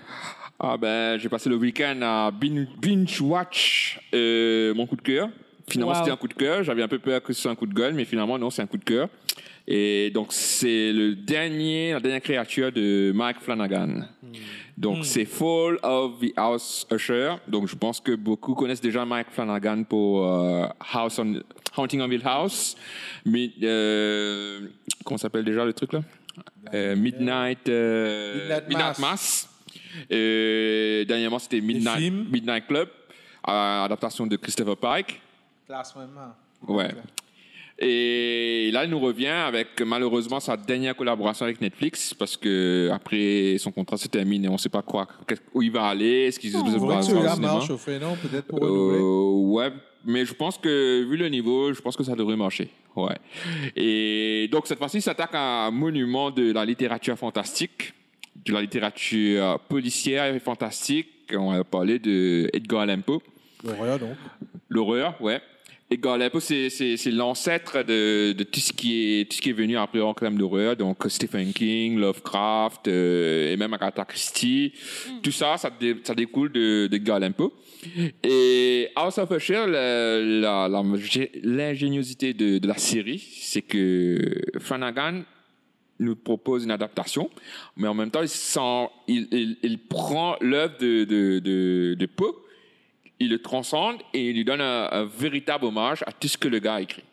Ah ben, j'ai passé le week-end à bin- binge watch euh, mon coup de cœur. Finalement, Wow. c'était un coup de cœur. J'avais un peu peur que ce soit un coup de gueule, mais finalement, non, c'est un coup de cœur. Et donc, c'est le dernier, la dernière créature de Mike Flanagan. Donc, c'est Fall of the House Usher. Donc, je pense que beaucoup connaissent déjà Mike Flanagan pour euh, House on, Haunting on Hill House. Mais, euh, comment s'appelle déjà le truc là? Euh, Midnight, euh, Midnight Midnight Mass. Mass. Dernièrement, c'était Midnight. Midnight Club, adaptation de Christopher Pike. Classe. Ouais. Et là, il nous revient avec malheureusement sa dernière collaboration avec Netflix parce que après son contrat se termine et on ne sait pas quoi, où il va aller, est-ce qu'il se que au cinéma. marche au fait, non Peut-être pour. Euh, ouais, mais je pense que vu le niveau, je pense que ça devrait marcher. Ouais. Et donc cette fois-ci, il s'attaque à un monument de la littérature fantastique, de la littérature policière et fantastique. On va parler de Edgar Allan Poe. L'horreur, donc. L'horreur, ouais. Allan Poe, c'est, c'est, c'est l'ancêtre de, de tout, ce qui est, tout ce qui est venu après en termes d'horreur. Donc Stephen King, Lovecraft euh, et même Agatha Christie. Tout ça, ça, dé- ça découle de, d'Edgar Allan Poe. Et House of Usher, la- la- la- l'ingéniosité de, de la série, c'est que Flanagan nous propose une adaptation, mais en même temps, il, s'en- il, il- il prend l'œuvre de, de, de, de Poe, il le transcende et il lui donne un, un véritable hommage à tout ce que le gars a écrit.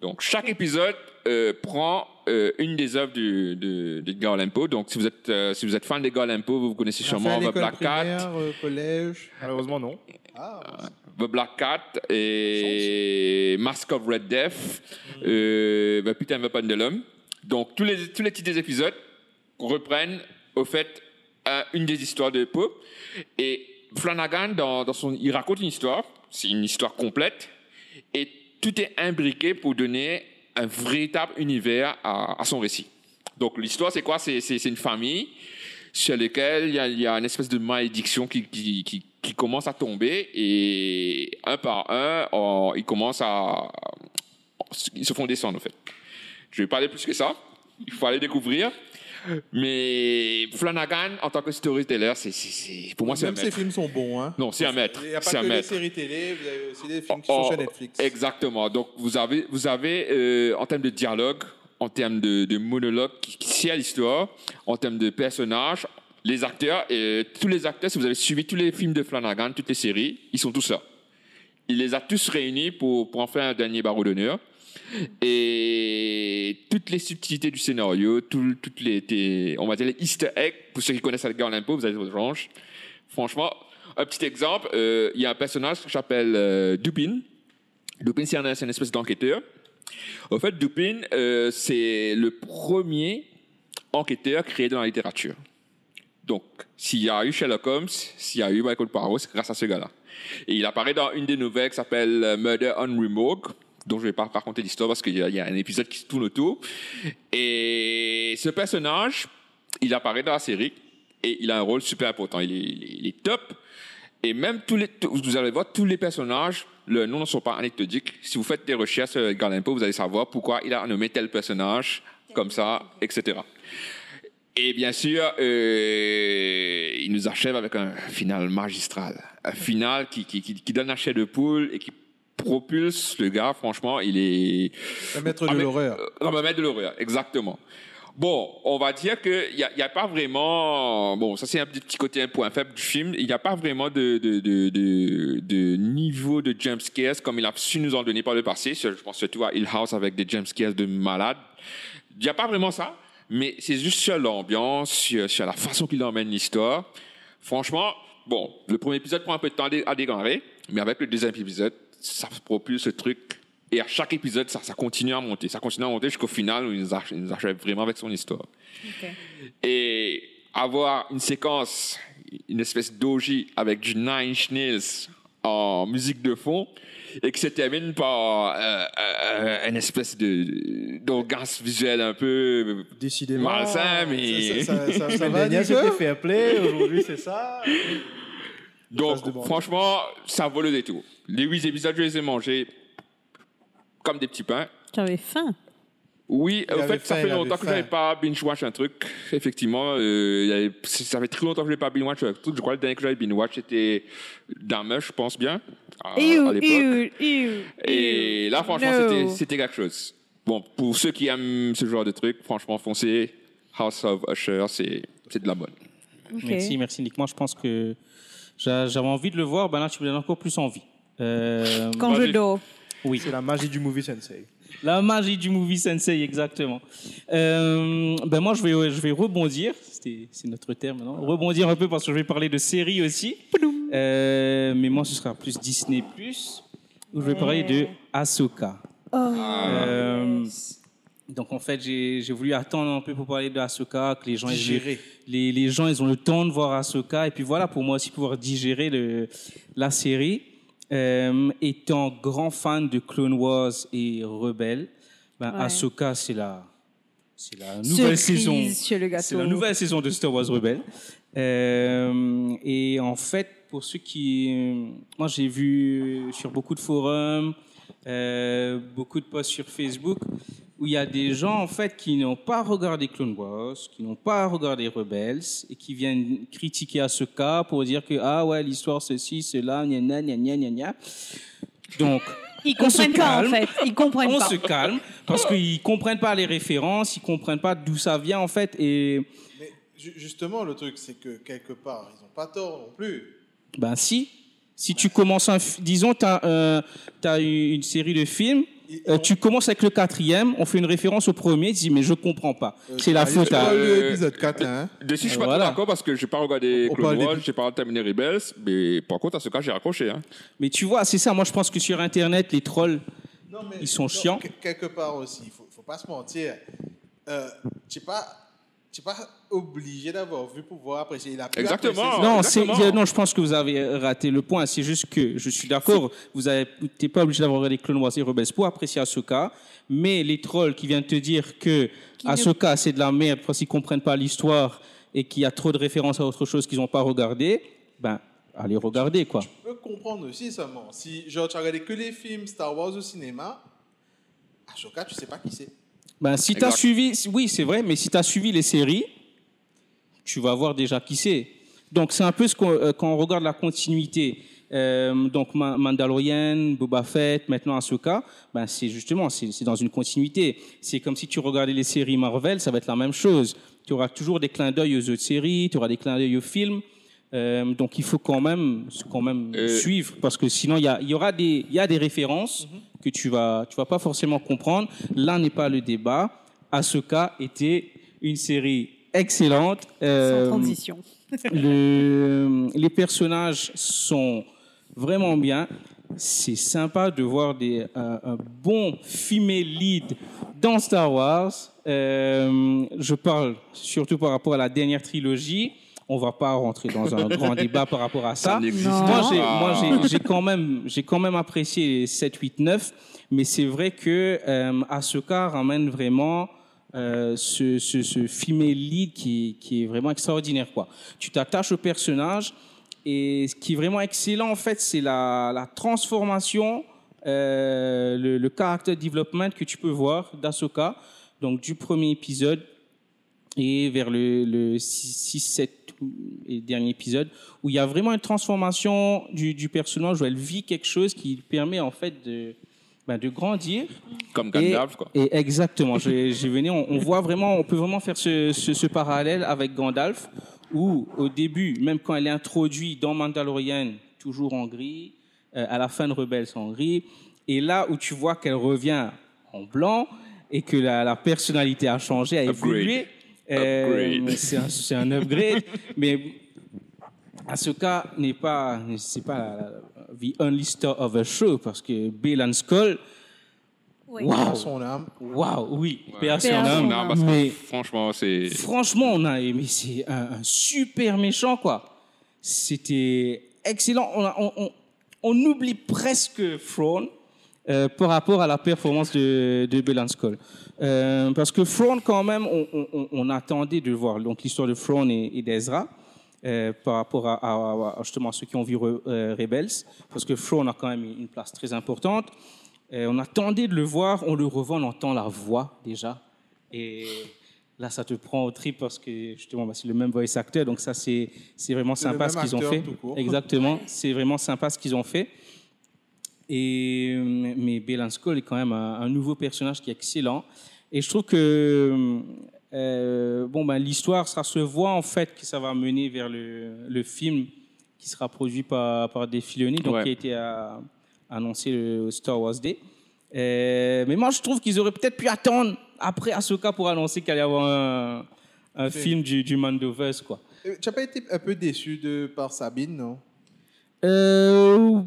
Donc, chaque épisode euh, prend euh, une des œuvres de, de, d'Edgar Allan Poe. Donc, si vous êtes, euh, si vous êtes fan d'Edgar Allan Poe, vous connaissez sûrement The Black Cat. euh, collège. Malheureusement, non. Ah, The Black Cat et Mask of Red Death, euh, The the Pendulum. Donc, tous les, tous les titres des épisodes reprennent, au fait, euh, une des histoires de Poe. Et Flanagan, dans, dans son, il raconte une histoire, c'est une histoire complète, et tout est imbriqué pour donner un véritable univers à, à son récit. Donc, l'histoire, c'est quoi? C'est c'est- c'est une famille sur laquelle il y a, une espèce de malédiction qui, qui, qui, commence à tomber et un par un, ils commencent à... Ils se font descendre, en fait. Je vais pas aller plus que ça. Il faut aller découvrir. Mais Flanagan, en tant que storyteller, c'est, c'est, c'est- pour moi, c'est un Même ces maître. films sont bons. Hein. Non, c'est un maître. Il n'y a pas que des maître. séries télé, vous avez aussi des films qui Oh, sont sur Netflix. Exactement. Donc, vous avez, vous avez euh, en termes de dialogue, en termes de, de monologue qui, qui sert l'histoire, en termes de personnages, les acteurs, et tous les acteurs, si vous avez suivi tous les films de Flanagan, toutes les séries, ils sont tous là. Il les a tous réunis pour, pour en faire un dernier barreau d'honneur. Et toutes les subtilités du scénario, tout- toutes les, on va dire les easter eggs, pour ceux qui connaissent Edgar Allan Poe, vous avez votre range. Franchement, un petit exemple, euh, il y a un personnage qui s'appelle euh, Dupin. Dupin, c'est un, une espèce d'enquêteur. En fait, Dupin, euh, c'est le premier enquêteur créé dans la littérature. Donc, s'il y a eu Sherlock Holmes, s'il y a eu Michael Poirot, c'est grâce à ce gars-là. Et il apparaît dans une des nouvelles qui s'appelle euh, Murder on Remorque, dont je ne vais pas raconter l'histoire parce qu'il y, a- un épisode qui se tourne autour. Et ce personnage, il apparaît dans la série et il a un rôle super important. Il est, top. Et même tous les, vous allez voir, tous les personnages, leurs noms ne sont pas anecdotiques. Si vous faites des recherches sur Poe, vous allez savoir pourquoi il a nommé tel personnage comme ça, etc. Et bien sûr, euh, il nous achève avec un final magistral. Un final qui, donne la chair de poule et qui propulse le gars, franchement, il est... Le maître Ah, de mais- l'horreur. euh, mais maître de l'horreur, exactement. Bon, on va dire qu'il n'y a, y a pas vraiment... Bon, ça c'est un petit côté un point faible du film. Il n'y a pas vraiment de, de, de, de, niveau de jump scares comme il a su nous en donner par le passé. Je pense surtout à Hill House avec des jump scares de malade. Il n'y a pas vraiment ça, mais c'est juste sur l'ambiance, sur, sur la façon qu'il emmène l'histoire. Franchement, bon, le premier épisode prend un peu de temps à dégarer, mais avec le deuxième épisode, ça propulse ce truc. Et à chaque épisode, ça, ça continue à monter. Ça continue à monter jusqu'au final où il nous, ach- il nous achève vraiment avec son histoire. Et avoir une séquence, une espèce d'OG avec du Nine Inch Nails en musique de fond et que se termine par euh, euh, une espèce de d'orgasme visuel un peu Décidément. malsain, mais... Ça, ça, ça, ça va, c'était fair play. Aujourd'hui, c'est ça. Donc, franchement, ça vaut le détour. Les huit épisodes, je les ai mangés comme des petits pains. Tu avais faim. Oui, Il en fait, ça fait longtemps que faim. j'avais pas binge-watch un truc. Effectivement, euh, il y avait- ça fait très longtemps que je n'avais pas binge-watch un truc. Je crois que le dernier que j'avais binge-watch, c'était Dame, je pense bien, à, Ew, à l'époque. ew, ew, Et là, franchement, No. c'était- c'était quelque chose. Bon, pour ceux qui aiment ce genre de truc, franchement, foncez. House of Usher, c'est c'est de la bonne. Merci, merci Nick. Moi, je pense que j'a- j'avais envie de le voir. Ben là, tu me donnes encore plus envie. Euh, Quand je dors. oui. C'est la magie du movie sensei. La magie du movie sensei, exactement. Euh, ben moi, je vais, je vais rebondir. C'est notre terme maintenant. Rebondir un peu parce que je vais parler de séries aussi. Euh, mais moi, ce sera plus Disney+, où je vais parler de Ahsoka. Oh. Euh, donc, en fait, j'ai j'ai voulu attendre un peu pour parler de Ahsoka, que les gens... aient- Digérer. les, les gens, ils ont le temps de voir Ahsoka. Et puis voilà, pour moi aussi, pouvoir digérer le, la série. Euh, étant grand fan de Clone Wars et Rebelle, ben, Ouais. Ahsoka, c'est la, c'est la nouvelle saison. C'est la nouvelle saison de Star Wars Rebelle. Euh, et en fait, pour ceux qui... Moi, j'ai vu sur beaucoup de forums, euh, beaucoup de posts sur Facebook, où il y a des gens, en fait, qui n'ont pas regardé Clone Wars, qui n'ont pas regardé Rebels, et qui viennent critiquer Ahsoka pour dire que, ah ouais, l'histoire, ceci, cela, gna gna gna gna gna gna. Donc, Ils on se comprennent pas, en calme. fait. Ils comprennent on pas. se calme, parce qu'ils comprennent pas les références, ils comprennent pas d'où ça vient, en fait, et... Mais ju- justement, le truc, c'est que quelque part, ils n'ont pas tort non plus. Ben si. Si tu commences un... Disons, tu as, une série de films, euh, tu commences avec le quatrième, on fait une référence au premier, tu dis, mais je comprends pas. Euh, C'est la faute à... pas eu Euh, l'épisode 4, là, hein. Dessus, je suis pas voilà. d'accord parce que j'ai pas regardé On Clone parle Wars, des- j'ai pas terminé Rebels, mais par contre, à ce cas, j'ai raccroché. Hein. Mais tu vois, c'est ça, moi je pense que sur Internet, les trolls, Non, mais- Ils sont non, chiants. que- quelque part aussi, il faut, faut pas se mentir. Euh, tu n'es pas, tu es pas obligé d'avoir vu pour pouvoir apprécier. Il a pu Exactement. Non, exactement. non, je pense que vous avez raté le point. C'est juste que je suis d'accord. Vous n'êtes pas obligé d'avoir regardé Clone Wars et Rebels pour apprécier Ahsoka. Mais les trolls qui viennent te dire que ne- Ahsoka c'est de la merde parce qu'ils comprennent pas l'histoire et qu'il y a trop de références à autre chose qu'ils n'ont pas regardé, ben allez regarder quoi. Tu peux comprendre aussi seulement. Si genre, tu as regardé que les films Star Wars au cinéma, Ashoka, tu sais pas qui c'est. Ben si tu as suivi, oui c'est vrai, mais si tu as suivi les séries, tu vas voir déjà qui c'est. Donc c'est un peu ce qu'on, euh, quand on regarde la continuité. euh, donc Ma- Mandalorian, Boba Fett, maintenant Ahsoka, ben c'est justement c'est c'est dans une continuité. C'est comme si tu regardais les séries Marvel, ça va être la même chose. Tu auras toujours des clins d'œil aux autres séries, tu auras des clins d'œil aux films. Euh, donc il faut quand même quand même Euh, suivre parce que sinon il y, a- il y aura des il y a des références que tu vas tu vas pas forcément comprendre. Là n'est pas le débat. Ahsoka était une série excellente. Euh, Sans transition. le- les personnages sont vraiment bien. C'est sympa de voir des, un, un bon female lead dans Star Wars. Euh, je parle surtout par rapport à la dernière trilogie. On va pas rentrer dans un grand débat par rapport à ça. Moi, j'ai, pas. moi, j'ai, j'ai quand même, j'ai quand même apprécié les 7, 8, 9, mais c'est vrai que euh, Ahsoka ramène vraiment euh, ce, ce, ce female lead qui, qui est vraiment extraordinaire. Quoi. Tu t'attaches au personnage et ce qui est vraiment excellent, en fait, c'est la, la transformation, euh, le, le character development que tu peux voir d'Ahsoka. donc du premier épisode et vers le, le 6, 7 et dernier épisode, où il y a vraiment une transformation du, du personnage, où elle vit quelque chose qui permet en fait de, ben, de grandir. Comme Et, Gandalf, quoi. et exactement, j'ai venu, on, on voit vraiment, on peut vraiment faire ce, ce, ce parallèle avec Gandalf, où au début, même quand elle est introduite dans Mandalorian, toujours en gris, euh, à la fin de Rebels en gris, et là où tu vois qu'elle revient en blanc et que la, la personnalité a changé, a évolué, euh, Upgrade. c'est un, un upgrade, mais Asuka n'est pas, c'est pas la, la- the only star of a show parce que Baylan Skull, Oui. Waouh. Son âme. waouh, oui, paix à son à âme. Non, parce que Mais franchement, c'est. franchement, on a aimé, c'est un, un super méchant quoi. C'était excellent. On, a- on, on- on oublie presque Thrawn euh, par rapport à la performance de, de Baylan Skull. Euh, parce que Thrawn, quand même, on, on- on- on attendait de voir donc l'histoire de Thrawn et, et d'Ezra. euh, par rapport à, à- à- justement ceux qui ont vu Re- euh, Rebels, parce que Thrawn a quand même une place très importante. On attendait de le voir, on le revoit, on entend la voix déjà. Et là, ça te prend au trip parce que justement, bah, c'est le même voice acteur, donc ça, c'est c'est vraiment sympa ce qu'ils ont fait. Exactement, c'est vraiment sympa ce qu'ils ont fait. Et, euh, mais Baylan Skoll est quand même un, un nouveau personnage qui est excellent. Et je trouve que euh, bon, ben, l'histoire, ça se voit en fait que ça va mener vers le, le film qui sera produit par, par Dave Filoni, donc Ouais. qui a été euh, annoncé le Star Wars Day. Euh, mais moi, je trouve qu'ils auraient peut-être pu attendre après Ahsoka pour annoncer qu'il allait y avoir un, un Film. film du, du Mandoverse, quoi. Euh, Tu n'as pas été un peu déçu de, par Sabine, non? Euh,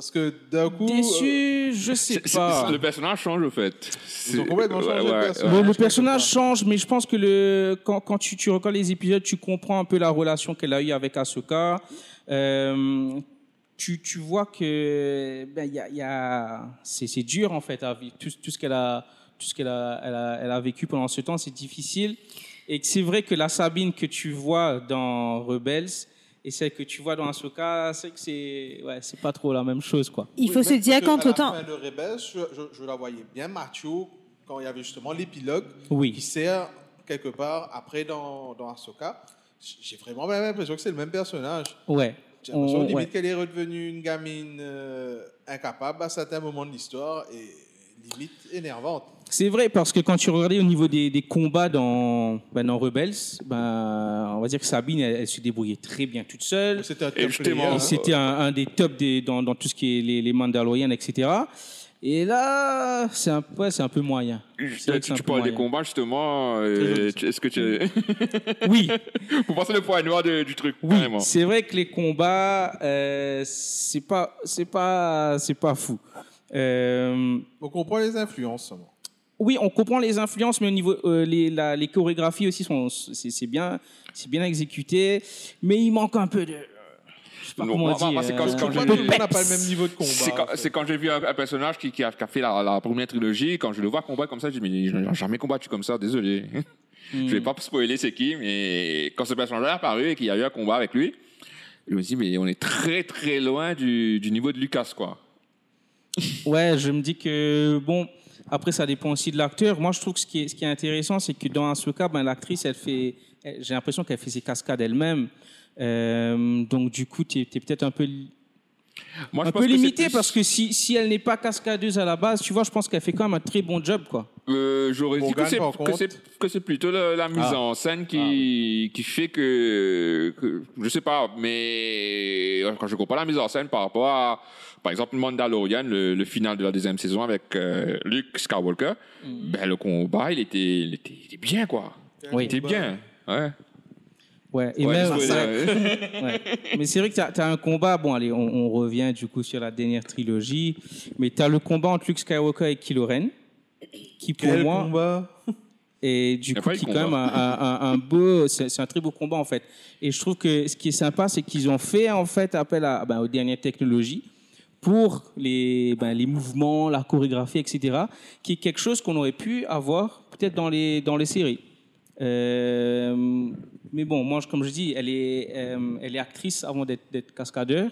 Parce que d'un coup. euh, déçu, je sais C'est- c'est- pas. Le personnage change, au fait. Ils ont complètement changé personnage. Le, personnage change, mais je pense que le, quand, quand tu, tu regardes les épisodes, tu comprends un peu la relation qu'elle a eue avec Asuka. Euh, tu, tu vois que ben, y a, y a, c'est, c'est dur en fait à vivre. Tout, tout ce qu'elle a, tout ce qu'elle a, elle a, elle a vécu pendant ce temps, c'est difficile. Et c'est vrai que la Sabine que tu vois dans Rebels et celle que tu vois dans Asuka, c'est que c'est, ouais, c'est pas trop la même chose quoi. Il Oui, faut se dire parce que qu'entre-temps, À la fin de Rebels, je, je- je la voyais bien macho quand il y avait justement l'épilogue qui sert quelque part après dans, dans Ahsoka. J'ai vraiment l'impression que c'est le même personnage. ouais. J'ai l'impression On- limite ouais. qu'elle est redevenue une gamine euh, incapable à certains moments de l'histoire et limite énervante. C'est vrai parce que quand tu regardais au niveau des, des combats dans, ben, dans Rebels, ben, on va dire que Sabine, elle, elle se débrouillait très bien toute seule. C'était un hein. c'était un, un des tops des, dans, dans tout ce qui est les, les Mandalorians, etc. Et là, c'est un, ouais, c'est un peu moyen. Un Tu parles des combats, justement. Euh, Est-ce que tu. Oui, Pour passer le point noir de- du truc, oui, carrément. c'est vrai que les combats, euh, c'est pas, c'est pas, c'est pas fou. Euh, On comprend les influences. Oui, on comprend les influences, mais au niveau euh, les, la- les chorégraphies aussi sont c'est c'est bien c'est bien exécuté, mais il manque un peu de c'est Pas j'ai- tout un le peu monde n'a pas le peps. même niveau de combat. C'est quand, en fait. c'est quand j'ai vu un, un personnage qui, qui a, qui a fait la, la première trilogie, quand je le vois combattre comme ça, je dis, mais je n'ai jamais combattu comme ça, désolé. Hmm. Je vais pas spoiler c'est qui, mais quand ce personnage est apparu et qu'il y a eu un combat avec lui, je me suis dit, mais on est très très loin du, du niveau de Lucas, quoi. Ouais, je me dis que bon, après ça dépend aussi de l'acteur. Moi, je trouve que ce qui est, ce qui est intéressant, c'est que dans ce cas, ben, l'actrice, elle fait, j'ai l'impression qu'elle fait ses cascades elle-même. Euh, donc du coup, tu es, peut-être un peu Moi, un je pense peu limité plus- parce que si, si elle n'est pas cascadeuse à la base, tu vois, je pense qu'elle fait quand même un très bon job, quoi. Euh, J'aurais dit que c'est, plutôt la, la mise Ah. en scène qui, qui fait que, que, je sais pas, mais quand je compare la mise en scène par rapport à, par exemple, Mandalorian, le, le final de la deuxième saison avec euh, Luke Skywalker, Mm. ben, le combat, il était, il était, il était bien, quoi. Oui. Il était bien. Ouais. Ouais, et Ouais, même, ouais. Ouais. Mais c'est vrai que tu as, un combat. Bon, allez, on, on revient du coup sur la dernière trilogie. Mais tu as le combat entre Luke Skywalker et Kylo Ren, qui pour Quel moi combat est du coup qui est quand même combat. un, un- un- un beau. C'est c'est un très beau combat en fait. Et je trouve que ce qui est sympa, c'est qu'ils ont fait en fait appel à, ben, aux dernières technologies pour les, ben, les mouvements, la chorégraphie, etc. Qui est quelque chose qu'on aurait pu avoir peut-être dans les, dans les séries. Euh, mais bon, moi, je- comme je dis, elle est, euh, elle est actrice avant d'être cascadeur.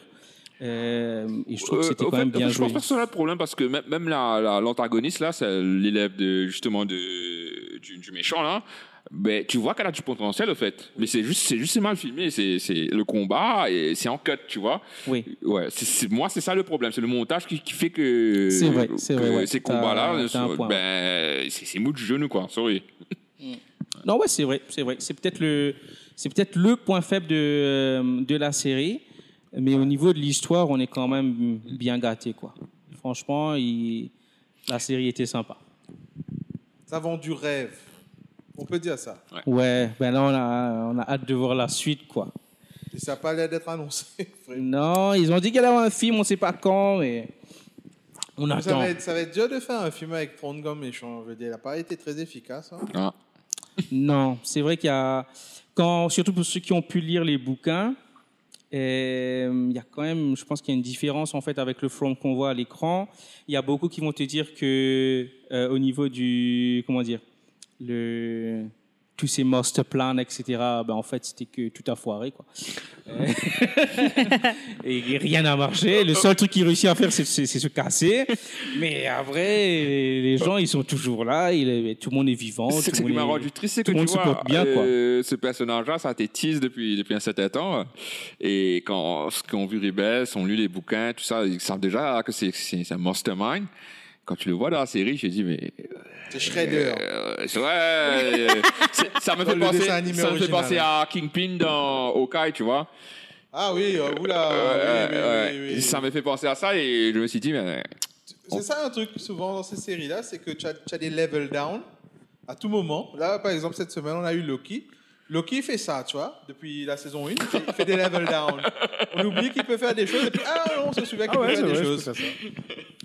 Euh, et je trouve que c'était quand fait, même bien je joué. pense pas que c'est le problème parce que même, même la- la- l'antagoniste là, c'est l'élève de justement de du, du méchant là. Ben, tu vois qu'elle a du potentiel au fait, mais c'est juste c'est juste mal filmé. C'est c'est le combat et c'est en cut, tu vois. Oui. Ouais, c'est- c'est- moi c'est ça le problème, c'est le montage qui, qui fait que, C'est vrai, c'est que vrai, ouais. ces T'as- combats là, t'as un point. ben c'est c'est mou de genou quoi. Sorry. Non, ouais, c'est vrai, c'est vrai. C'est peut-être le, c'est peut-être le point faible de, euh, de la série, mais au niveau de l'histoire, on est quand même bien gâté, quoi. Franchement, il- la série était sympa. Ça vend du rêve. On peut dire ça. Ouais, ben là, on a, on a hâte de voir la suite, quoi. Et ça n'a pas l'air d'être annoncé. frère. Non, ils ont dit qu'il y avait un film, on sait pas quand, mais on Ça attend. va, être, ça va être dur de faire un film avec Tron comme méchant. Je veux dire, il n'a pas été très efficace. hein. Ah. Non, c'est vrai qu'il y a, quand, surtout pour ceux qui ont pu lire les bouquins, euh, il y a quand même, je pense qu'il y a une différence en fait avec le front qu'on voit à l'écran. Il y a beaucoup qui vont te dire que euh, au niveau du, comment dire, le, tous ces master plans, etc. Ben en fait, c'était que tout a foiré quoi. Et rien n'a marché. Le seul truc qu'il réussit à faire, c'est se casser. Mais après, les gens, ils sont toujours là. Il est- tout le monde est vivant. C'est tout ce le qui m'a monde est- rendu triste, c'est que tout le tu monde se vois, porte bien, quoi. euh, ce personnage-là, ça a été tease depuis, depuis un certain temps. Et quand ceux qui ont vu Rebels, ont lu les bouquins, tout ça, ils savent déjà que c'est un mastermind. Quand tu le vois dans la série, j'ai dit, mais. C'est Shredder. euh, c'est vrai. euh, ça me fait, le penser, ça me fait penser à Kingpin dans Hawkeye, tu vois. Ah oui, euh, oula. Euh, oui, oui, euh, oui, ouais. oui, oui. Ça me fait penser à ça et je me suis dit, mais. C'est ça un truc souvent dans ces séries-là, c'est que tu as, des level down à tout moment. Là, par exemple, cette semaine, on a eu Loki. Loki fait ça, tu vois, depuis la saison 1, il fait, il fait des level down. On oublie qu'il peut faire des choses et puis, ah non, on se souvient qu'il Ah peut ouais, faire c'est des vrai, choses.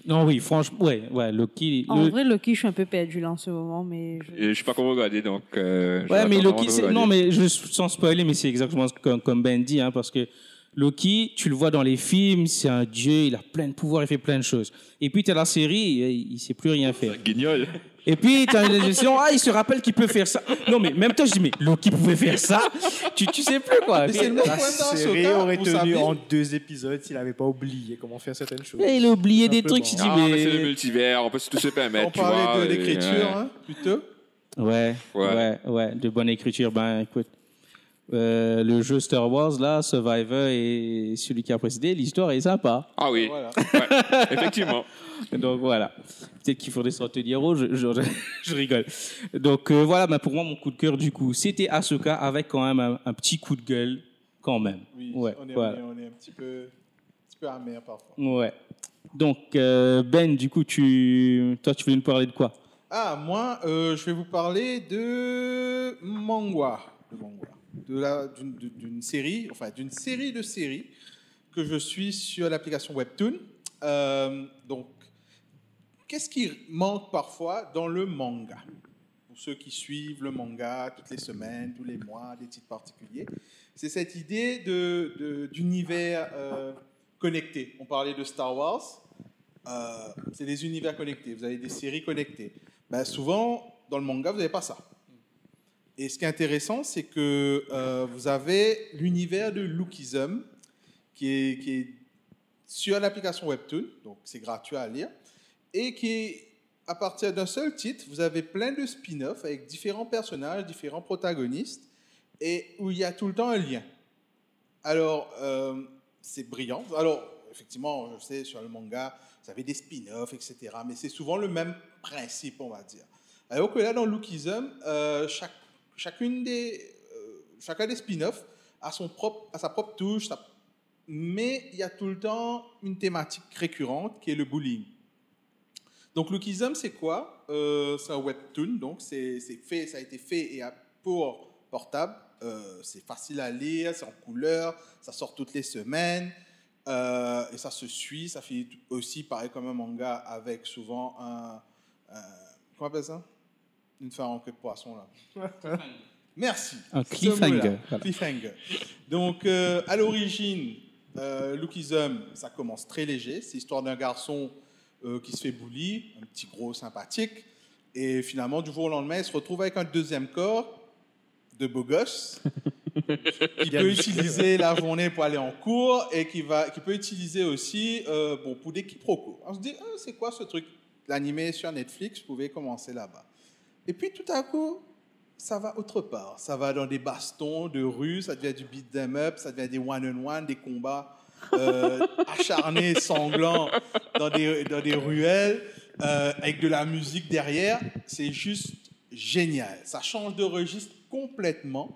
Non, oui, franchement, ouais, ouais, Loki. En le- vrai, Loki, je suis un peu perdu là en ce moment, mais je- Je sais pas comment regarder, donc. euh, Ouais, mais Loki, non, mais je, sans spoiler, mais c'est exactement ce- comme, comme Ben dit, hein, parce que Loki, tu le vois dans les films, c'est un dieu, il a plein de pouvoirs, il fait plein de choses. Et puis, tu as la série, il, il sait plus rien faire. Guignol. Et puis, tu as une gestion, ah, il se rappelle qu'il peut faire ça. Non, mais même toi, je dis, mais Loki pouvait faire ça, tu, tu sais plus, quoi. Mais c'est le même La série aurait tenu en deux épisodes s'il n'avait pas oublié comment faire certaines choses. Et il a oublié des trucs, tu dis, Ah, mais c'est le mais. multivers, on peut tout se permettre. On tu vois, parlait de l'écriture, ouais. hein, plutôt. Ouais, Ouais. ouais, ouais, de bonne écriture. Ben, écoute, euh, le jeu Star Wars, là, Survivor et celui qui a précédé, l'histoire est sympa. Ah oui, Voilà. Ouais, effectivement. Donc voilà. Peut-être qu'il faudrait se retenir au je, je, je rigole. Donc euh, voilà, ben, pour moi, mon coup de cœur, du coup, c'était Asuka avec quand même un, un petit coup de gueule, quand même. Oui, ouais, on, est, voilà. on, est, on est un petit peu, un petit peu amer parfois. Ouais. Donc, euh, Ben, du coup, tu, toi, tu voulais nous parler de quoi? Ah, moi, euh, je vais vous parler de manga. De manga. D'une série, enfin, d'une série de séries que je suis sur l'application Webtoon. Euh, donc, qu'est-ce qui manque parfois dans le manga? Pour ceux qui suivent le manga toutes les semaines, tous les mois, des titres particuliers, c'est cette idée d'univers euh, connecté. On parlait de Star Wars. Euh, c'est des univers connectés. Vous avez des séries connectées. Ben, souvent, dans le manga, vous n'avez pas ça. Et ce qui est intéressant, c'est que euh, vous avez l'univers de Lookism qui est, sur l'application Webtoon, donc c'est gratuit à lire, et qui à partir d'un seul titre, vous avez plein de spin-offs avec différents personnages, différents protagonistes, et où il y a tout le temps un lien. Alors, euh, c'est brillant. Alors, effectivement, je sais, sur le manga, vous avez des spin-offs, etc. Mais c'est souvent le même principe, on va dire. Alors que là, dans Lookism, euh, chaque, chacune des, euh, chacun des spin-offs a, a sa propre touche, mais il y a tout le temps une thématique récurrente qui est le bullying. Donc, Lookism, c'est quoi? Euh, C'est un webtoon, donc c'est fait, ça a été fait et pour portable. Euh, c'est facile à lire, c'est en couleur, ça sort toutes les semaines et ça se suit. Ça fait aussi pareil comme un manga avec souvent un, un- comment on appelle ça? Une fin en queue de poisson là. Merci. Un cliffhanger, voilà. Cliffhanger. Donc, euh, à l'origine, euh, Lookism, ça commence très léger. C'est l'histoire d'un garçon euh, qui se fait bully, un petit gros sympathique. Et finalement, du jour au lendemain, il se retrouve avec un deuxième corps de beau gosse. qui peut utiliser la journée pour aller en cours et qui, va, qui peut utiliser aussi euh, bon, pour des quiproquos. On se dit, Ah, c'est quoi ce truc? L'animé sur Netflix, vous pouvez commencer là-bas. Et puis tout à coup, ça va autre part. Ça va dans des bastons de rue, ça devient du beat them up, ça devient des one-on-one, des combats euh, acharnés, sanglants dans des, ruelles, euh, avec de la musique derrière. C'est juste génial. Ça change de registre complètement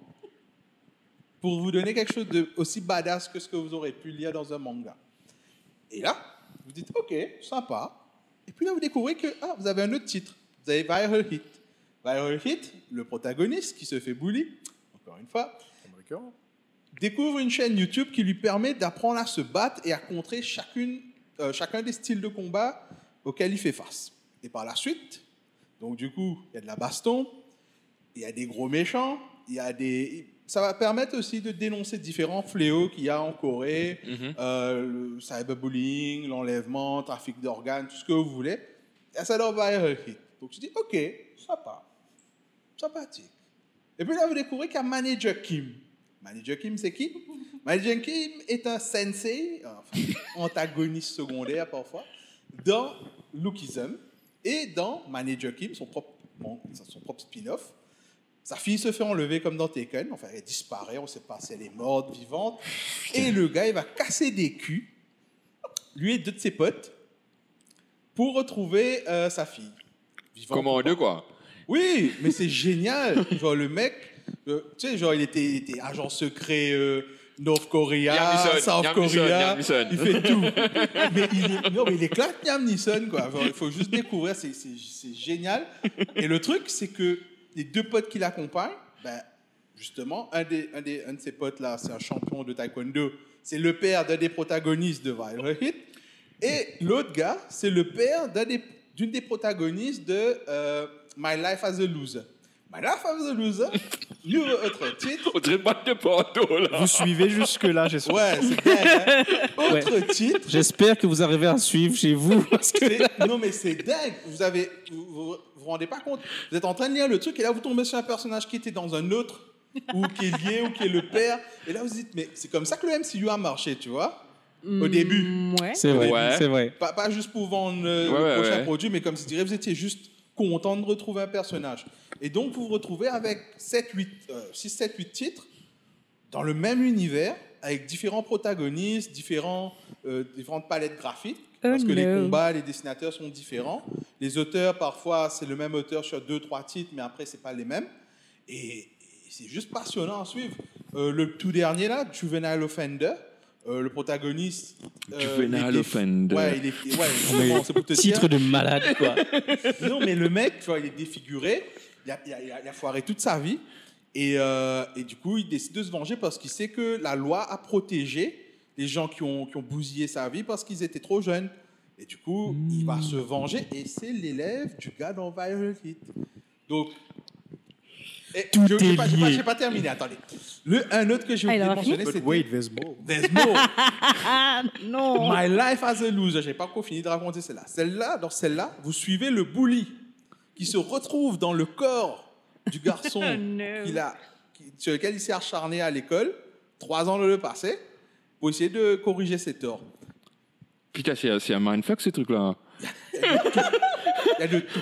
pour vous donner quelque chose de aussi badass que ce que vous aurez pu lire dans un manga. Et là, vous dites, OK, sympa. Et puis là, vous découvrez que ah, vous avez un autre titre. Vous avez Viral Hit. Viral Hit, le protagoniste qui se fait bully, encore une fois, découvre une chaîne YouTube qui lui permet d'apprendre à se battre et à contrer chacune, euh, chacun des styles de combat auxquels il fait face. Et par la suite, donc du coup, il y a de la baston, il y a des gros méchants, il y a des... Ça va permettre aussi de dénoncer différents fléaux qu'il y a en Corée, euh, le cyberbullying, l'enlèvement, trafic d'organes, tout ce que vous voulez. Et ça viral hit. Donc je dis, ok, sympa, sympathique. Et puis là, vous découvrez qu'il y a Manager Kim. Manager Kim, c'est qui? Manager Kim est un sensei, enfin, antagoniste secondaire parfois, dans Lookism et dans Manager Kim, son propre, bon, son propre spin-off. Sa fille se fait enlever comme dans Taken, enfin elle disparaît, on ne sait pas si elle est morte, vivante. Et le gars, il va casser des culs, lui et deux de ses potes, pour retrouver euh, sa fille. Vivante Commande, pas. quoi. Oui, mais c'est génial. Genre, le mec, euh, tu sais, genre, il était, il était agent secret euh, North Korea, South Korea. Il fait tout. mais il, est- non, mais il éclate Liam Neeson, quoi. Genre, il faut juste découvrir, c'est, c'est, c'est génial. Et le truc, c'est que les deux potes qui l'accompagnent, ben, justement, un, des, un, des, un de ses potes là, c'est un champion de taekwondo. C'est le père d'un des protagonistes de Viral Hit. Et l'autre gars, c'est le père d'un des- d'une des, protagonistes de euh, My Life as a Loser. My Life as a Loser, nouveau autre titre. On dirait pas de Porto, là. Vous suivez jusque-là, j'espère. Ouais, c'est dingue. hein. Autre titre. J'espère que vous arrivez à suivre chez vous. Parce que C'est- Non, mais c'est dingue. Vous avez, vous, vous vous rendez pas compte. Vous êtes en train de lire le truc et là, vous tombez sur un personnage qui était dans un autre, ou qui est lié, ou qui est le père. Et là, vous dites, mais c'est comme ça que le MCU a marché, tu vois, au début. Mm, Ouais. c'est vrai, Ouais. c'est vrai. Pas, pas juste pour vendre euh, Ouais, le prochain ouais. produit, mais comme si dirais, vous étiez juste content de retrouver un personnage. Et donc, vous vous retrouvez avec 7, 8, euh, 6, 7, 8 titres dans le même univers, avec différents protagonistes, différents, euh, différentes palettes graphiques, Oh parce que les combats, les dessinateurs sont différents. Les auteurs, parfois, c'est le même auteur sur deux, trois titres, mais après, c'est pas les mêmes. Et, et c'est juste passionnant à suivre. Euh, le tout dernier, là, Juvenile Offender, euh, le protagoniste... euh, Juvenile il Offender. Ouais, il est... Ouais, c'est pour te dire... Titre de malade, quoi. Non, mais le mec, tu vois, il est défiguré. Il a, il a- il a- il a foiré toute sa vie. Et, euh, et du coup, il décide de se venger parce qu'il sait que la loi a protégé les gens qui ont, qui ont bousillé sa vie parce qu'ils étaient trop jeunes. Et du coup, il va se venger. Et c'est l'élève du gars dans Viral Hit. Donc. Et Tout je- est pas, j'ai pas- terminé, attendez. Le, un autre que j'ai il oublié de aura fini mentionner, c'était wait, there's more. There's more. Ah non. My Life as a Loser. J'ai pas encore fini de raconter celle-là. Celle-là, dans celle-là, vous suivez le bully qui se retrouve dans le corps du garçon No. qu'il a, qui- sur lequel il s'est acharné à l'école, trois ans dans le passé, pour essayer de corriger ses torts. Putain, c'est c'est un mindfuck, ce truc-là. Il y a de tout.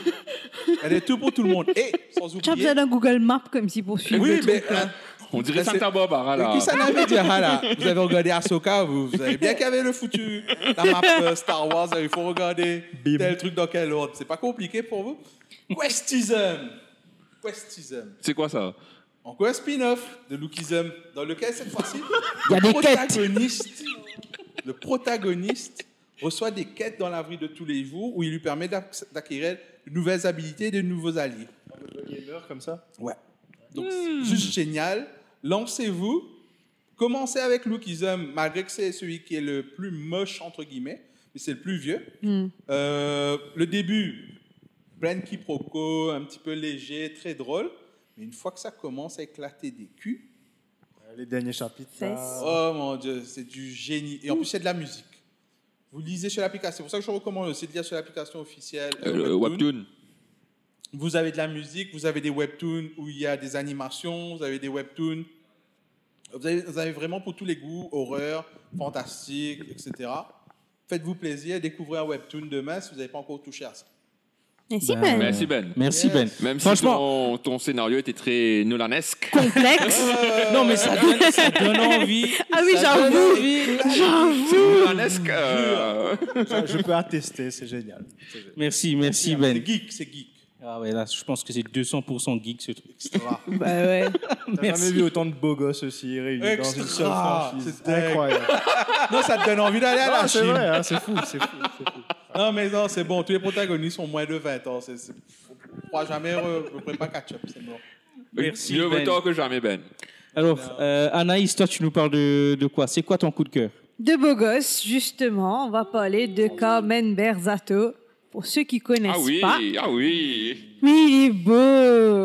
Il y a de tout pour tout le monde. Et sans Tu as oublier. besoin d'un Google Maps comme si pour suivre Oui, le mais. truc, là. euh, On dirait Santa Barbara, là. Qui ça n'avait dit ah là Vous avez regardé Ahsoka, vous, vous savez bien qu'il y avait le foutu, la map euh, Star Wars, il faut regarder Bim. tel truc dans quel ordre. C'est pas compliqué pour vous Questism. Questism. C'est quoi ça? Encore un spin-off de Lookism, dans lequel cette fois-ci, le protagoniste, le protagoniste reçoit des quêtes dans la vie de tous les jours où il lui permet d'ac- d'acquérir de nouvelles habilités et de nouveaux alliés. Gamer comme ça? Ouais. Donc, c'est juste génial. Lancez-vous. Commencez avec Lookism, malgré que c'est celui qui est le plus moche, entre guillemets, mais c'est le plus vieux. Hmm. Euh, le début, plein de quiproquos, un petit peu léger, très drôle. Mais une fois que ça commence à éclater des culs, Euh, Les derniers chapitres. Oh mon Dieu, c'est du génie. Et en plus, c'est de la musique. Vous lisez sur l'application. C'est pour ça que je recommande aussi de lire sur l'application officielle. euh, Euh. Webtoon. Vous avez de la musique, vous avez des webtoons où il y a des animations, vous avez des webtoons Vous avez, vous avez vraiment pour tous les goûts, horreur, fantastique, etc. Faites-vous plaisir, découvrez un webtoon demain si vous n'avez pas encore touché à ça. Merci, Ben, Ben. Merci Ben. Merci Yes. Ben. Même si Franchement, ton, ton scénario était très nolanesque. Complexe. non mais ça donne, ça donne envie. Ah oui, j'avoue. C'est nolanesque. euh, Je, je peux attester, c'est génial. C'est génial. Merci, merci C'est Ben. geek, c'est geek. Ah ouais, là, je pense que c'est 200% geek ce truc. Extra. Bah ouais. T'as Merci. jamais vu autant de beaux gosses aussi réunis dans une seule franchise. C'est incroyable. non, ça te donne envie d'aller à la c'est Chine. vrai, hein, c'est fou, c'est fou, c'est fou. Non, mais non, c'est bon. Tous les protagonistes sont moins de 20 ans. C'est, c'est... On ne pourra jamais re- re- pas catch-up. C'est bon. Merci, Mieux vaut Ben. tard que jamais Ben. Alors, euh, Anaïs, toi, tu nous parles de, de quoi? C'est quoi ton coup de cœur? De beaux gosses, justement, on va parler de Carmen Berzato. Pour ceux qui connaissent Ah oui, pas. ah oui. Mais il est beau.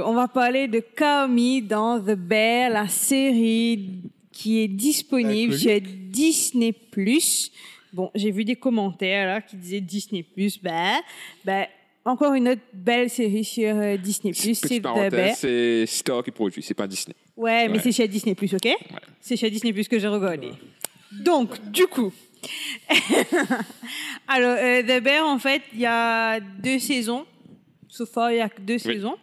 On va parler de Kami dans The Bear, la série qui est disponible sur Disney+. Bon, j'ai vu des commentaires là qui disaient Disney+. Ben, ben, encore une autre belle série sur euh, Disney+. C'est c'est Star qui produit, c'est pas Disney. Ouais, mais c'est chez Disney+, ok? C'est chez Disney+, que j'ai regardé. Donc, du coup... Alors, euh, The Bear, en fait, il y a deux saisons. So far, il y a que deux saisons.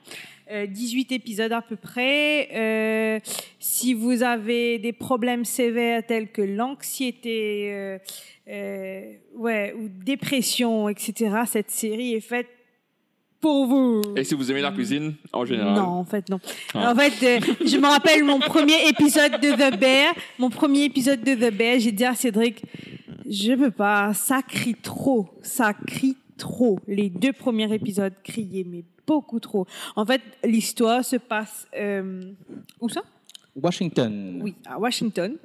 Euh, 18 épisodes à peu près. Euh, si vous avez des problèmes sévères tels que l'anxiété, euh, euh, ouais, ou dépression, etc., cette série est faite pour vous. Et si vous aimez la cuisine, en général. Non, en fait, non. Ah. En fait, euh, je me rappelle mon premier épisode de The Bear. Mon premier épisode de The Bear, j'ai dit à Cédric, je peux pas, ça crie trop, ça crie trop. Les deux premiers épisodes criaient, mais beaucoup trop. En fait, l'histoire se passe euh, où ça? Washington. Oui, à Washington,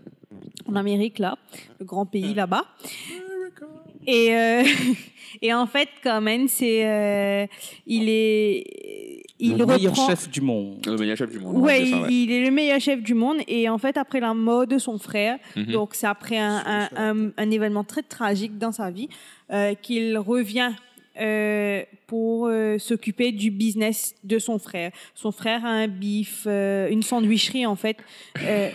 en Amérique, là, le grand pays là-bas. Et, euh, et en fait, quand même, c'est, euh, il est, il le meilleur reprend. chef du monde. Le meilleur chef du monde. on Ouais, ça, il, il est le meilleur chef du monde et en fait après la mort de son frère, Mhm. donc c'est après un, un, un- un événement très tragique dans sa vie euh, qu'il revient euh, pour euh, s'occuper du business de son frère. Son frère a un bif, euh, une sandwicherie en fait. Euh,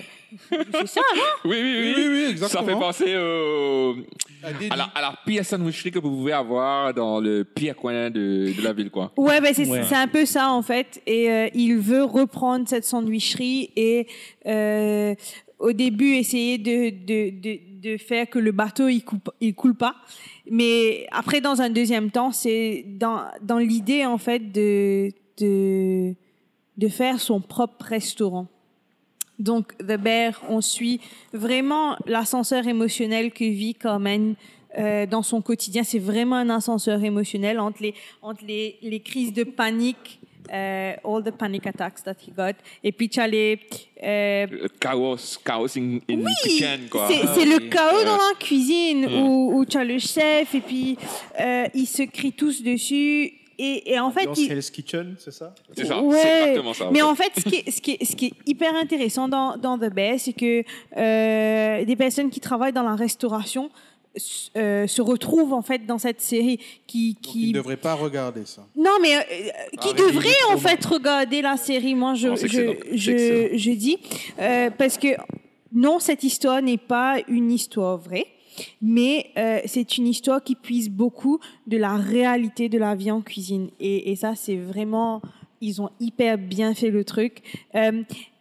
c'est ça, non Oui, oui, oui. Oui, oui, oui, Ça exactement. fait penser au- Ah, Didi. à, la, à la pire sandwicherie que vous pouvez avoir dans le pire coin de, de la ville, quoi. Ouais, ben c'est Ouais. c'est un peu ça en fait. Et euh, il veut reprendre cette sandwicherie et euh, au début essayer de, de, de, de faire que le bateau il coule, pas. Mais après, dans un deuxième temps, c'est dans, dans l'idée en fait de, de, de faire son propre restaurant. Donc, The Bear, on suit vraiment l'ascenseur émotionnel que vit Carmen euh, dans son quotidien. C'est vraiment un ascenseur émotionnel entre les, entre les, les crises de panique, euh, all the panic attacks that he got, et puis tu as les... euh, Le Chaos, chaos in, in kitchen, quoi. c'est c'est le chaos dans la cuisine Ouais. où, où tu as le chef et puis euh, ils se crient tous dessus. Et, et en fait, Dans ils, Hell's Kitchen, c'est ça? C'est ça, Ouais. c'est exactement ça. Mais en fait, ce qui est, ce qui est, ce qui est hyper intéressant dans, dans The Bear, c'est que euh, des personnes qui travaillent dans la restauration euh, se retrouvent en fait dans cette série qui, Donc, qui il ne devrait pas regarder ça. non, mais euh, qui Arrêtez devrait de en fait regarder la série, moi je, Oh, je, je, dis, Euh, parce que non, cette histoire n'est pas une histoire vraie, mais euh, c'est une histoire qui puise beaucoup de la réalité de la vie en cuisine. Et, et ça, c'est vraiment, ils ont hyper bien fait le truc.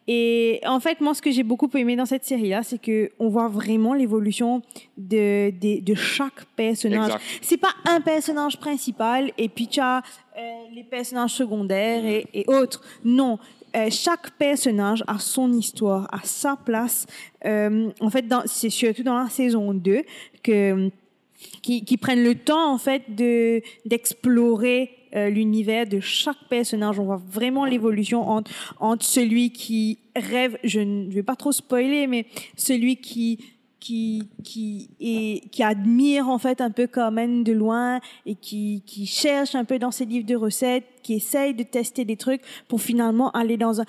Et en fait, moi, ce que j'ai beaucoup aimé dans cette série-là, c'est que on voit vraiment l'évolution de, de, de chaque personnage c'est pas un personnage principal et puis tu as euh, les personnages secondaires et, et autres. Non. Euh, chaque personnage a son histoire, a sa place. Euh, en fait, c'est surtout dans la saison 2 que qui, qui prennent le temps en fait de d'explorer euh, l'univers de chaque personnage. On voit vraiment l'évolution entre celui qui rêve, je ne vais pas trop spoiler, mais celui qui qui qui admire en fait un peu Carmen de loin et qui qui cherche un peu dans ses livres de recettes, qui essaye de tester des trucs pour finalement aller dans un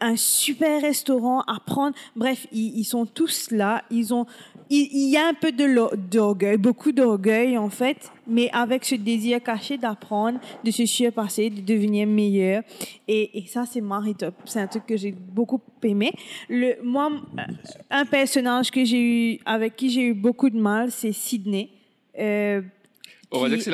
un super restaurant à prendre. Bref, ils, ils sont tous là. Ils ont, il, y a un peu de d'orgueil, beaucoup d'orgueil en fait, mais avec ce désir caché d'apprendre, de se surpasser, de devenir meilleur. Et, et ça, c'est Marie Top. C'est un truc que j'ai beaucoup aimé. Le, moi, un personnage que j'ai eu, avec qui j'ai eu beaucoup de mal, c'est Sydney. Euh, On va dire que c'est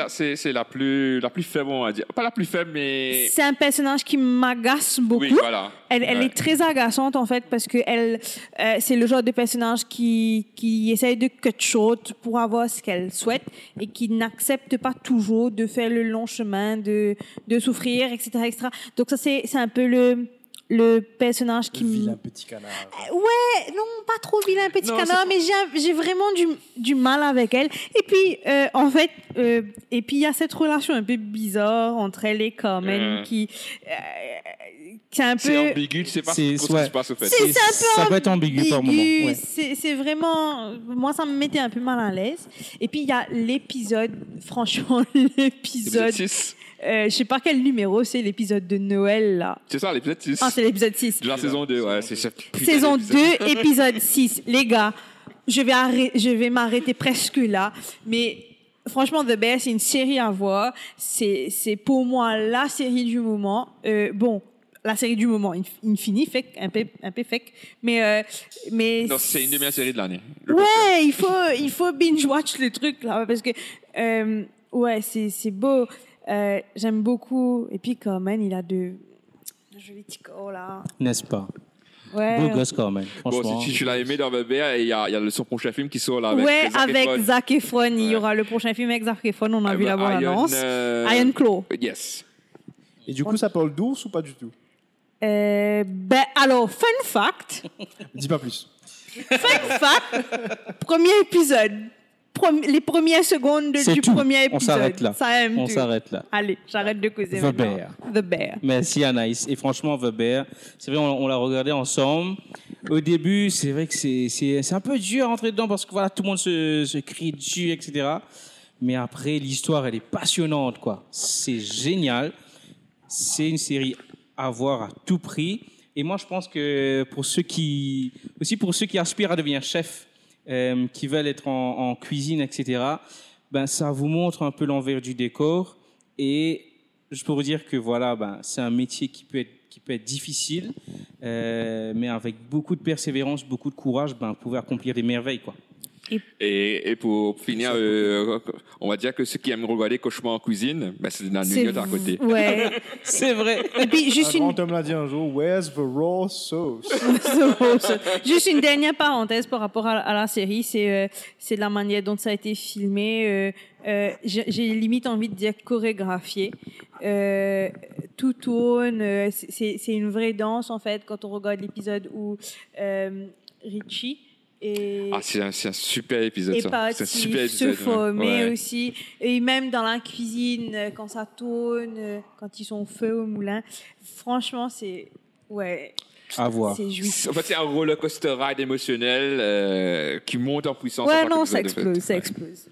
la, la, plus, la plus faible, on va dire. Pas la plus faible, mais. c'est un personnage qui m'agace beaucoup. Oui, voilà. Elle, elle Ouais. est très agaçante en fait parce que elle, euh, c'est le genre de personnage qui, qui essaye de cut short pour avoir ce qu'elle souhaite et qui n'accepte pas toujours de faire le long chemin, de, de souffrir, etc., etc. Donc ça c'est, c'est un peu le, le personnage qui Le me- vilain petit canard. Ouais, non, pas trop vilain petit Non, canard, mais j'ai, j'ai vraiment du, du mal avec elle. Et puis, euh, en fait, euh, et puis il y a cette relation un peu bizarre entre elle et Carmen Euh. qui, euh, c'est un C'est peu. ambigu, tu sais pas ce qui ouais. se passe au fait. C'est- c'est un peu ça peut être ambigu par moment. ouais. C'est, c'est vraiment, moi ça me mettait un peu mal à l'aise. Et puis il y a l'épisode, franchement l'épisode, L'épisode 6. Euh, je sais pas quel numéro c'est l'épisode de Noël là. C'est ça, l'épisode 6. Ah c'est l'épisode 6. de la saison 2, ouais. C'est putain Saison d'épisode. 2, épisode 6. Les gars, je vais, je vais m'arrêter presque là. Mais franchement, The Bear, c'est une série à voir. C'est c'est pour moi la série du moment. Euh, bon, la série du moment, Inf- Infini, fake, un peu, un peu fake. Mais, euh, mais Non, c'est une des meilleures séries de l'année. Ouais, il faut, il faut binge-watch le truc, là, parce que, euh, ouais, c'est c'est beau. Euh, J'aime beaucoup. Et puis, quand même, il a de, jolis petits corps, là. N'est-ce pas? Ouais. Beau gosse quand même, Bon, franchement. si tu, tu l'as aimé dans Bébé, il y a, y a le- son prochain film qui sort là avec ouais, Zac avec Efron. Zac Efron. Il y aura le prochain film avec Zac Efron. On a Ah, vu la bah, bande-annonce. Iron, euh, Iron Claw. Yes. Et du coup, ça parle d'ours ou pas du tout? Euh, ben, alors, fun fact. Dis pas plus. Fun fact. premier épisode. Les premières secondes du tout. premier On épisode. s'arrête là. Ça aime On s'arrête là. Allez, j'arrête de causer The. Bear. The Bear. Merci Anaïs. Et franchement, The Bear, c'est vrai, on, on l'a regardé ensemble. Au début, c'est vrai que c'est un peu dur à rentrer dedans parce que voilà, tout le monde se, se crie dessus, etc. Mais après, l'histoire, elle est passionnante, quoi. C'est génial. C'est une série à voir à tout prix. Et moi, je pense que pour ceux qui, aussi pour ceux qui aspirent à devenir chef, euh, qui veulent être en, cuisine, etc., ben, ça vous montre un peu l'envers du décor. Et je peux vous dire que voilà, ben, c'est un métier qui peut être, qui peut être difficile, euh, mais avec beaucoup de persévérance, beaucoup de courage, ben, vous pouvez accomplir des merveilles. Quoi. Et, et pour finir, euh, on va dire que ceux qui aiment regarder Cauchemar en cuisine, ben, c'est la C'est New à côté. Ouais. C'est vrai. Et puis, juste Un une, grand homme l'a dit un jour, Where's the raw sauce? Juste une dernière parenthèse par rapport à, à la série, c'est euh, c'est la manière dont ça a été filmé. euh, euh, J'ai j'ai limite envie de dire chorégraphié. Euh, tout tourne, euh, c'est- c'est c'est une vraie danse en fait quand on regarde l'épisode où euh, Richie et Ah, c'est un, super épisode, et ça. pas C'est un super se épisode. former Ouais. aussi. Et même dans la cuisine, euh, quand ça tourne, euh, quand ils sont au feu au moulin. Franchement, c'est. Ouais, À voir. En fait, c'est un roller coaster ride émotionnel euh, qui monte en puissance. Ouais, en non, ça explose, ça Ouais. explose.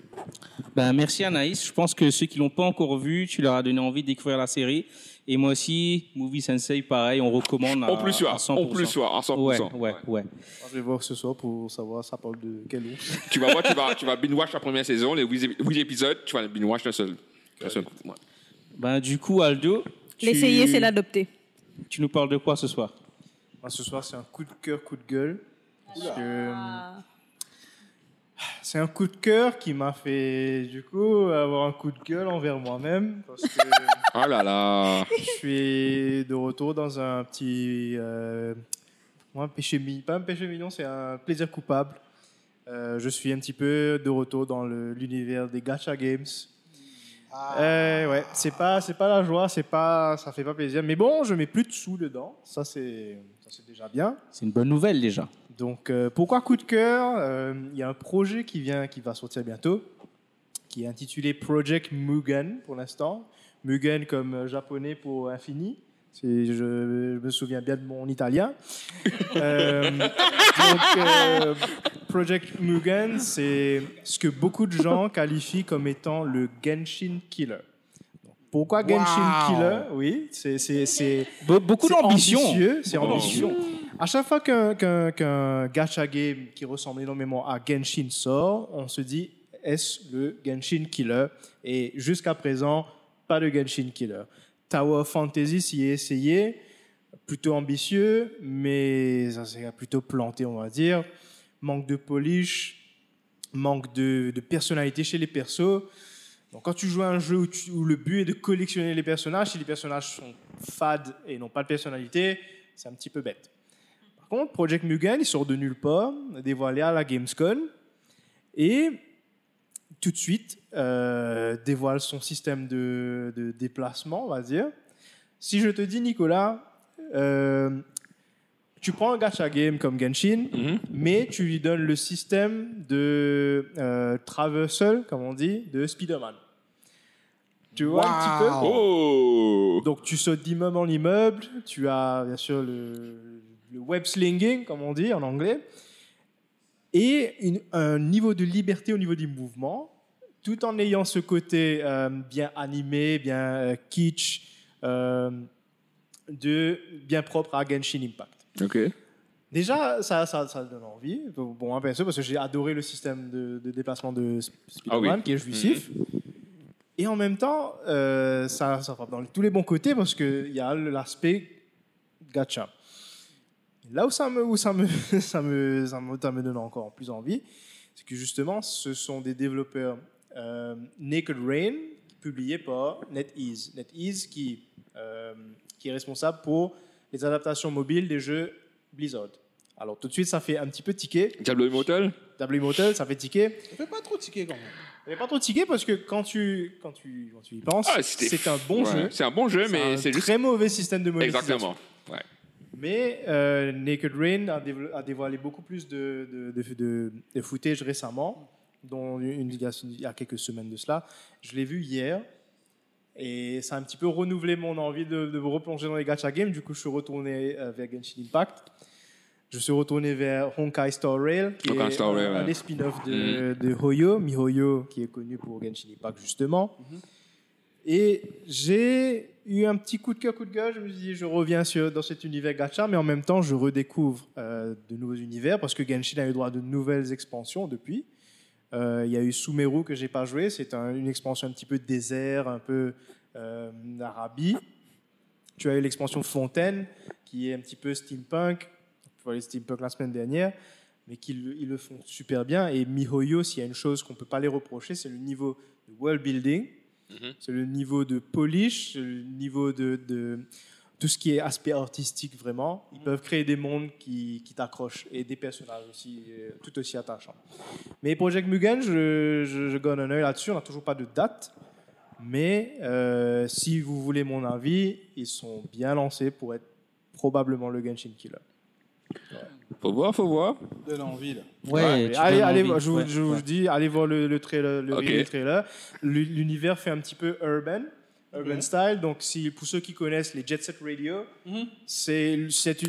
Ben, merci Anaïs. Je pense que ceux qui l'ont pas encore vu, tu leur as donné envie de découvrir la série. Et moi aussi, Movie Sensei, pareil, on recommande à, En plus, à soir. 100%. En plus, soir. À 100%. Ouais, ouais, ouais. Je vais voir ce soir pour savoir ça parle de quel ours. Tu vas voir, tu vas, tu vas binge-watch la première saison, les 8 épisodes, tu vas binge-watch d'un seul. d'un seul coup. Ouais. Ben, du coup, Aldo, tu- L'essayer, c'est l'adopter. Tu nous parles de quoi ce soir? Moi, ce soir, c'est un coup de cœur, coup de gueule. Parce que, euh, c'est un coup de cœur qui m'a fait, du coup, avoir un coup de gueule envers moi-même. Parce que Oh là là. je suis de retour dans un petit. Euh, un péché. Pas un péché mignon, c'est un plaisir coupable. Euh, je suis un petit peu de retour dans l'univers des gacha games. Euh, ouais, c'est pas, c'est pas la joie, c'est pas, ça fait pas plaisir. Mais bon, je mets plus de sous dedans. Ça, c'est, ça, c'est déjà bien. C'est une bonne nouvelle déjà. Donc, euh, pourquoi coup de cœur Euh, Il y a un projet qui vient, qui va sortir bientôt, qui est intitulé Project Mugen pour l'instant. Mugen comme euh, japonais pour infini. C'est- Je, je me souviens bien de mon italien. Euh, donc, Project Mugen, c'est ce que beaucoup de gens qualifient comme étant le Genshin Killer. Pourquoi Genshin Wow. Killer? Oui, c'est c'est c'est Be- beaucoup c'est d'ambition. ambitieux, C'est ambitieux. À chaque fois qu'un gacha game qui ressemble énormément à Genshin sort, on se dit est-ce le Genshin Killer? Et jusqu'à présent, pas de Genshin Killer. Tower of Fantasy s'y est essayé, plutôt ambitieux, mais ça s'est plutôt planté, on va dire. Manque de polish, manque de, personnalité chez les persos. Donc quand tu joues à un jeu où le but est de collectionner les personnages, si les personnages sont fades et n'ont pas de personnalité, c'est un petit peu bête. Contre, Project Mugen, il sort de nulle part, dévoilé à la Gamescom, et tout de suite euh, dévoile son système de, de déplacement, on va dire. Si je te dis, Nicolas, euh, tu prends un gacha game comme Genshin, Mhm. mais tu lui donnes le système de euh, traversal, comme on dit, de Spider-Man. Tu vois un petit peu? Oh Donc tu sautes d'immeuble en immeuble, tu as bien sûr le, le web slinging, comme on dit en anglais, et une- un niveau de liberté au niveau du mouvement, tout en ayant ce côté euh, bien animé, bien euh, kitsch, euh, de, bien propre à Genshin Impact. Ok. Déjà, ça, ça, ça donne envie. Bon, moi, perso, parce que j'ai adoré le système de, de déplacement de Spider-Man, Ah oui. qui est jouissif. Et en même temps, ça, ça frappe dans tous les bons côtés, parce qu'il y a l'aspect gacha. Là où ça me, où ça me, ça me, ça me, ça me donne encore plus envie, c'est que justement, ce sont des développeurs euh, Naked Rain, publiés par NetEase. NetEase qui, euh, qui est responsable pour les adaptations mobiles des jeux Blizzard. Alors tout de suite, ça fait un petit peu tiquer. Diablo Immortal Diablo Immortal, ça fait tiquer. Ça fait pas trop tiquer quand même. Mais pas trop tiquer parce que quand tu, quand tu, quand tu y penses, Ah, c'est un bon Ouais, jeu. C'est un bon jeu, C'est mais un c'est juste. très mauvais système de monétisation. Exactement. Ouais. Mais euh, Naked Rain a, dévo- a dévoilé beaucoup plus de, de, de, de- de footage récemment, dont une, il y a- il y a quelques semaines de cela. Je l'ai vu hier. Et ça a un petit peu renouvelé mon envie de, me replonger dans les gacha games. Du coup, je suis retourné euh, vers Genshin Impact. Je suis retourné vers Honkai Star Rail, qui Honkai est Star Rail, un, ouais. des spin-offs de, de Hoyo, MiHoYo, qui est connu pour Genshin Impact justement. Et j'ai eu un petit coup de cœur, coup de gueule. Je me suis dit, je reviens sur, dans cet univers gacha, mais en même temps, je redécouvre euh, de nouveaux univers parce que Genshin a eu droit à de nouvelles expansions depuis. Euh, Il y a eu Sumeru que j'ai pas joué. C'est un- une expansion un petit peu désert, un peu euh, Arabie. Tu as eu l'expansion Fontaine qui est un petit peu steampunk. Tu vois les steampunk la semaine dernière, mais le- ils le font super bien. Et MiHoYo, s'il y a une chose qu'on peut pas les reprocher, c'est le niveau de world building. C'est le niveau de polish, le niveau de, de tout ce qui est aspect artistique vraiment. Ils peuvent créer des mondes qui, qui t'accrochent et des personnages aussi euh, tout aussi attachants. Mais Project Mugen, je, je, je donne un œil là-dessus. On n'a toujours pas de date. Mais euh, si vous voulez mon avis, ils sont bien lancés pour être probablement le Genshin Killer. Faut voir, faut voir. Donne envie, là. Ouais, Ouais, tu allez, allez, envie. je, vous, Ouais, je vous ouais. dis, allez voir le, le trailer, le Ok. review du trailer. L'u- L'univers fait un petit peu urban, urban style. Donc, si, pour ceux qui connaissent les Jet Set Radio, Mhm. c'est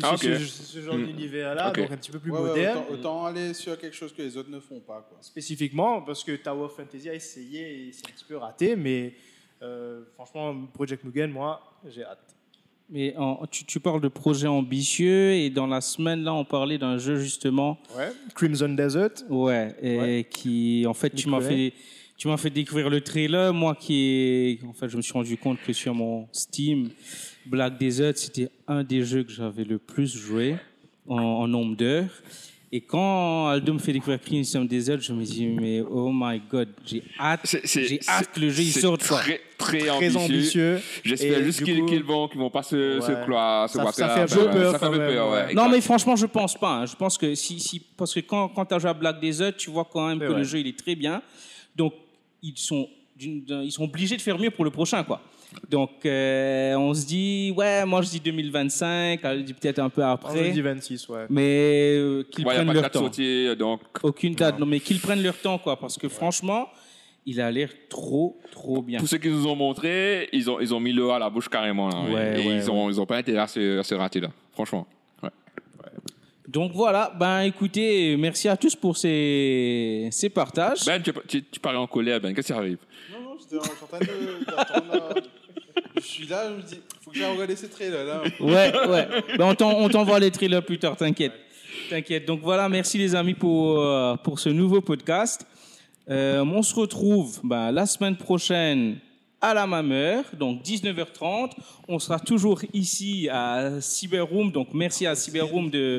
Ah, ce, ce genre Mhm. d'univers-là, donc un petit peu plus Ouais, ouais, moderne. autant, autant aller sur quelque chose que les autres ne font pas. Quoi. Spécifiquement, parce que Tower of Fantasy a essayé et c'est un petit peu raté, mais euh, franchement, Project Mugen, moi, j'ai hâte. Mais en- tu, tu parles de projets ambitieux et dans la semaine là, on parlait d'un jeu justement, Ouais. Crimson Desert. ouais, et Ouais. qui en fait tu m'as fait, tu m'as fait découvrir le trailer. Moi qui, en fait, je me suis rendu compte que sur mon Steam, Black Desert, c'était un des jeux que j'avais le plus joué en, en nombre d'heures. Et quand Aldo me fait découvrir Crimson Desert, je me dis mais oh my god, j'ai hâte, j'ai hâte que le jeu il sorte. Très, très, Très ambitieux. ambitieux. J'espère juste qu'ils qu'ils vont, qu'ils vont pas se, se Ouais. cloire, se Ça- ça fait un peu peur Ça fait même, peur, ouais. ouais. Non, mais franchement, je pense pas. hein. Je pense que si, si parce que quand, quand tu as joué à Black Desert, tu vois quand même que le jeu il est très bien. Donc ils sont ils sont obligés de faire mieux pour le prochain quoi. Donc euh, on se dit ouais, moi je dis 2025, elle dit peut-être un peu On après, dit 26, ouais. mais euh, qu'ils Ouais, a prennent pas de leur date temps. sortie, donc Aucune date, non mais qu'ils prennent leur temps quoi, parce que franchement, il a l'air trop trop bien. Tous ceux qui nous ont montré, ils ont, ils ont mis le à la bouche carrément. Là, Ouais, et ouais, ils, ont, ils ont pas intérêt à se, à se rater là, franchement. Donc voilà, ben écoutez, merci à tous pour ces, ces partages. Ben, tu, tu, tu parais en colère, Ben, qu'est-ce qui arrive? Non, non, j'étais en train de- je suis là, je me dis, faut que j'aille regarder ces trailers là. Ouais, ouais. Ben, on t'en- on t'envoie les trailers plus tard, t'inquiète. T'inquiète. Donc voilà, merci les amis pour, euh, pour ce nouveau podcast. Euh, on se retrouve ben, la semaine prochaine à la même heure, donc 19h30. On sera toujours ici à Cyberroom. Donc merci à Cyberroom de,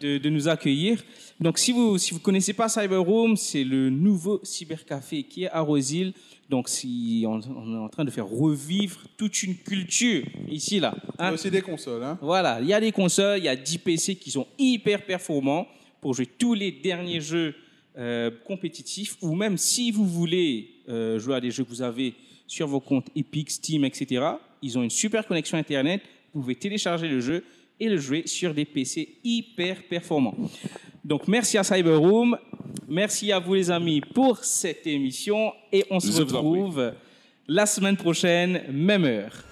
de, de nous accueillir. Donc, si vous si vous connaissez pas Cyberroom, c'est le nouveau cybercafé qui est à Rosil. Donc, si on, on est en train de faire revivre toute une culture ici là. Il y hein. a aussi des consoles. Hein. Voilà, il y a des consoles, il y a 10 PC qui sont hyper performants pour jouer tous les derniers jeux euh, compétitifs ou même si vous voulez euh, jouer à des jeux que vous avez sur vos comptes Epic, Steam, etc. Ils ont une super connexion Internet. Vous pouvez télécharger le jeu et le jouer sur des PC hyper performants. Donc merci à Cyberroom, merci à vous les amis pour cette émission. Et on se Je retrouve la semaine prochaine, même heure.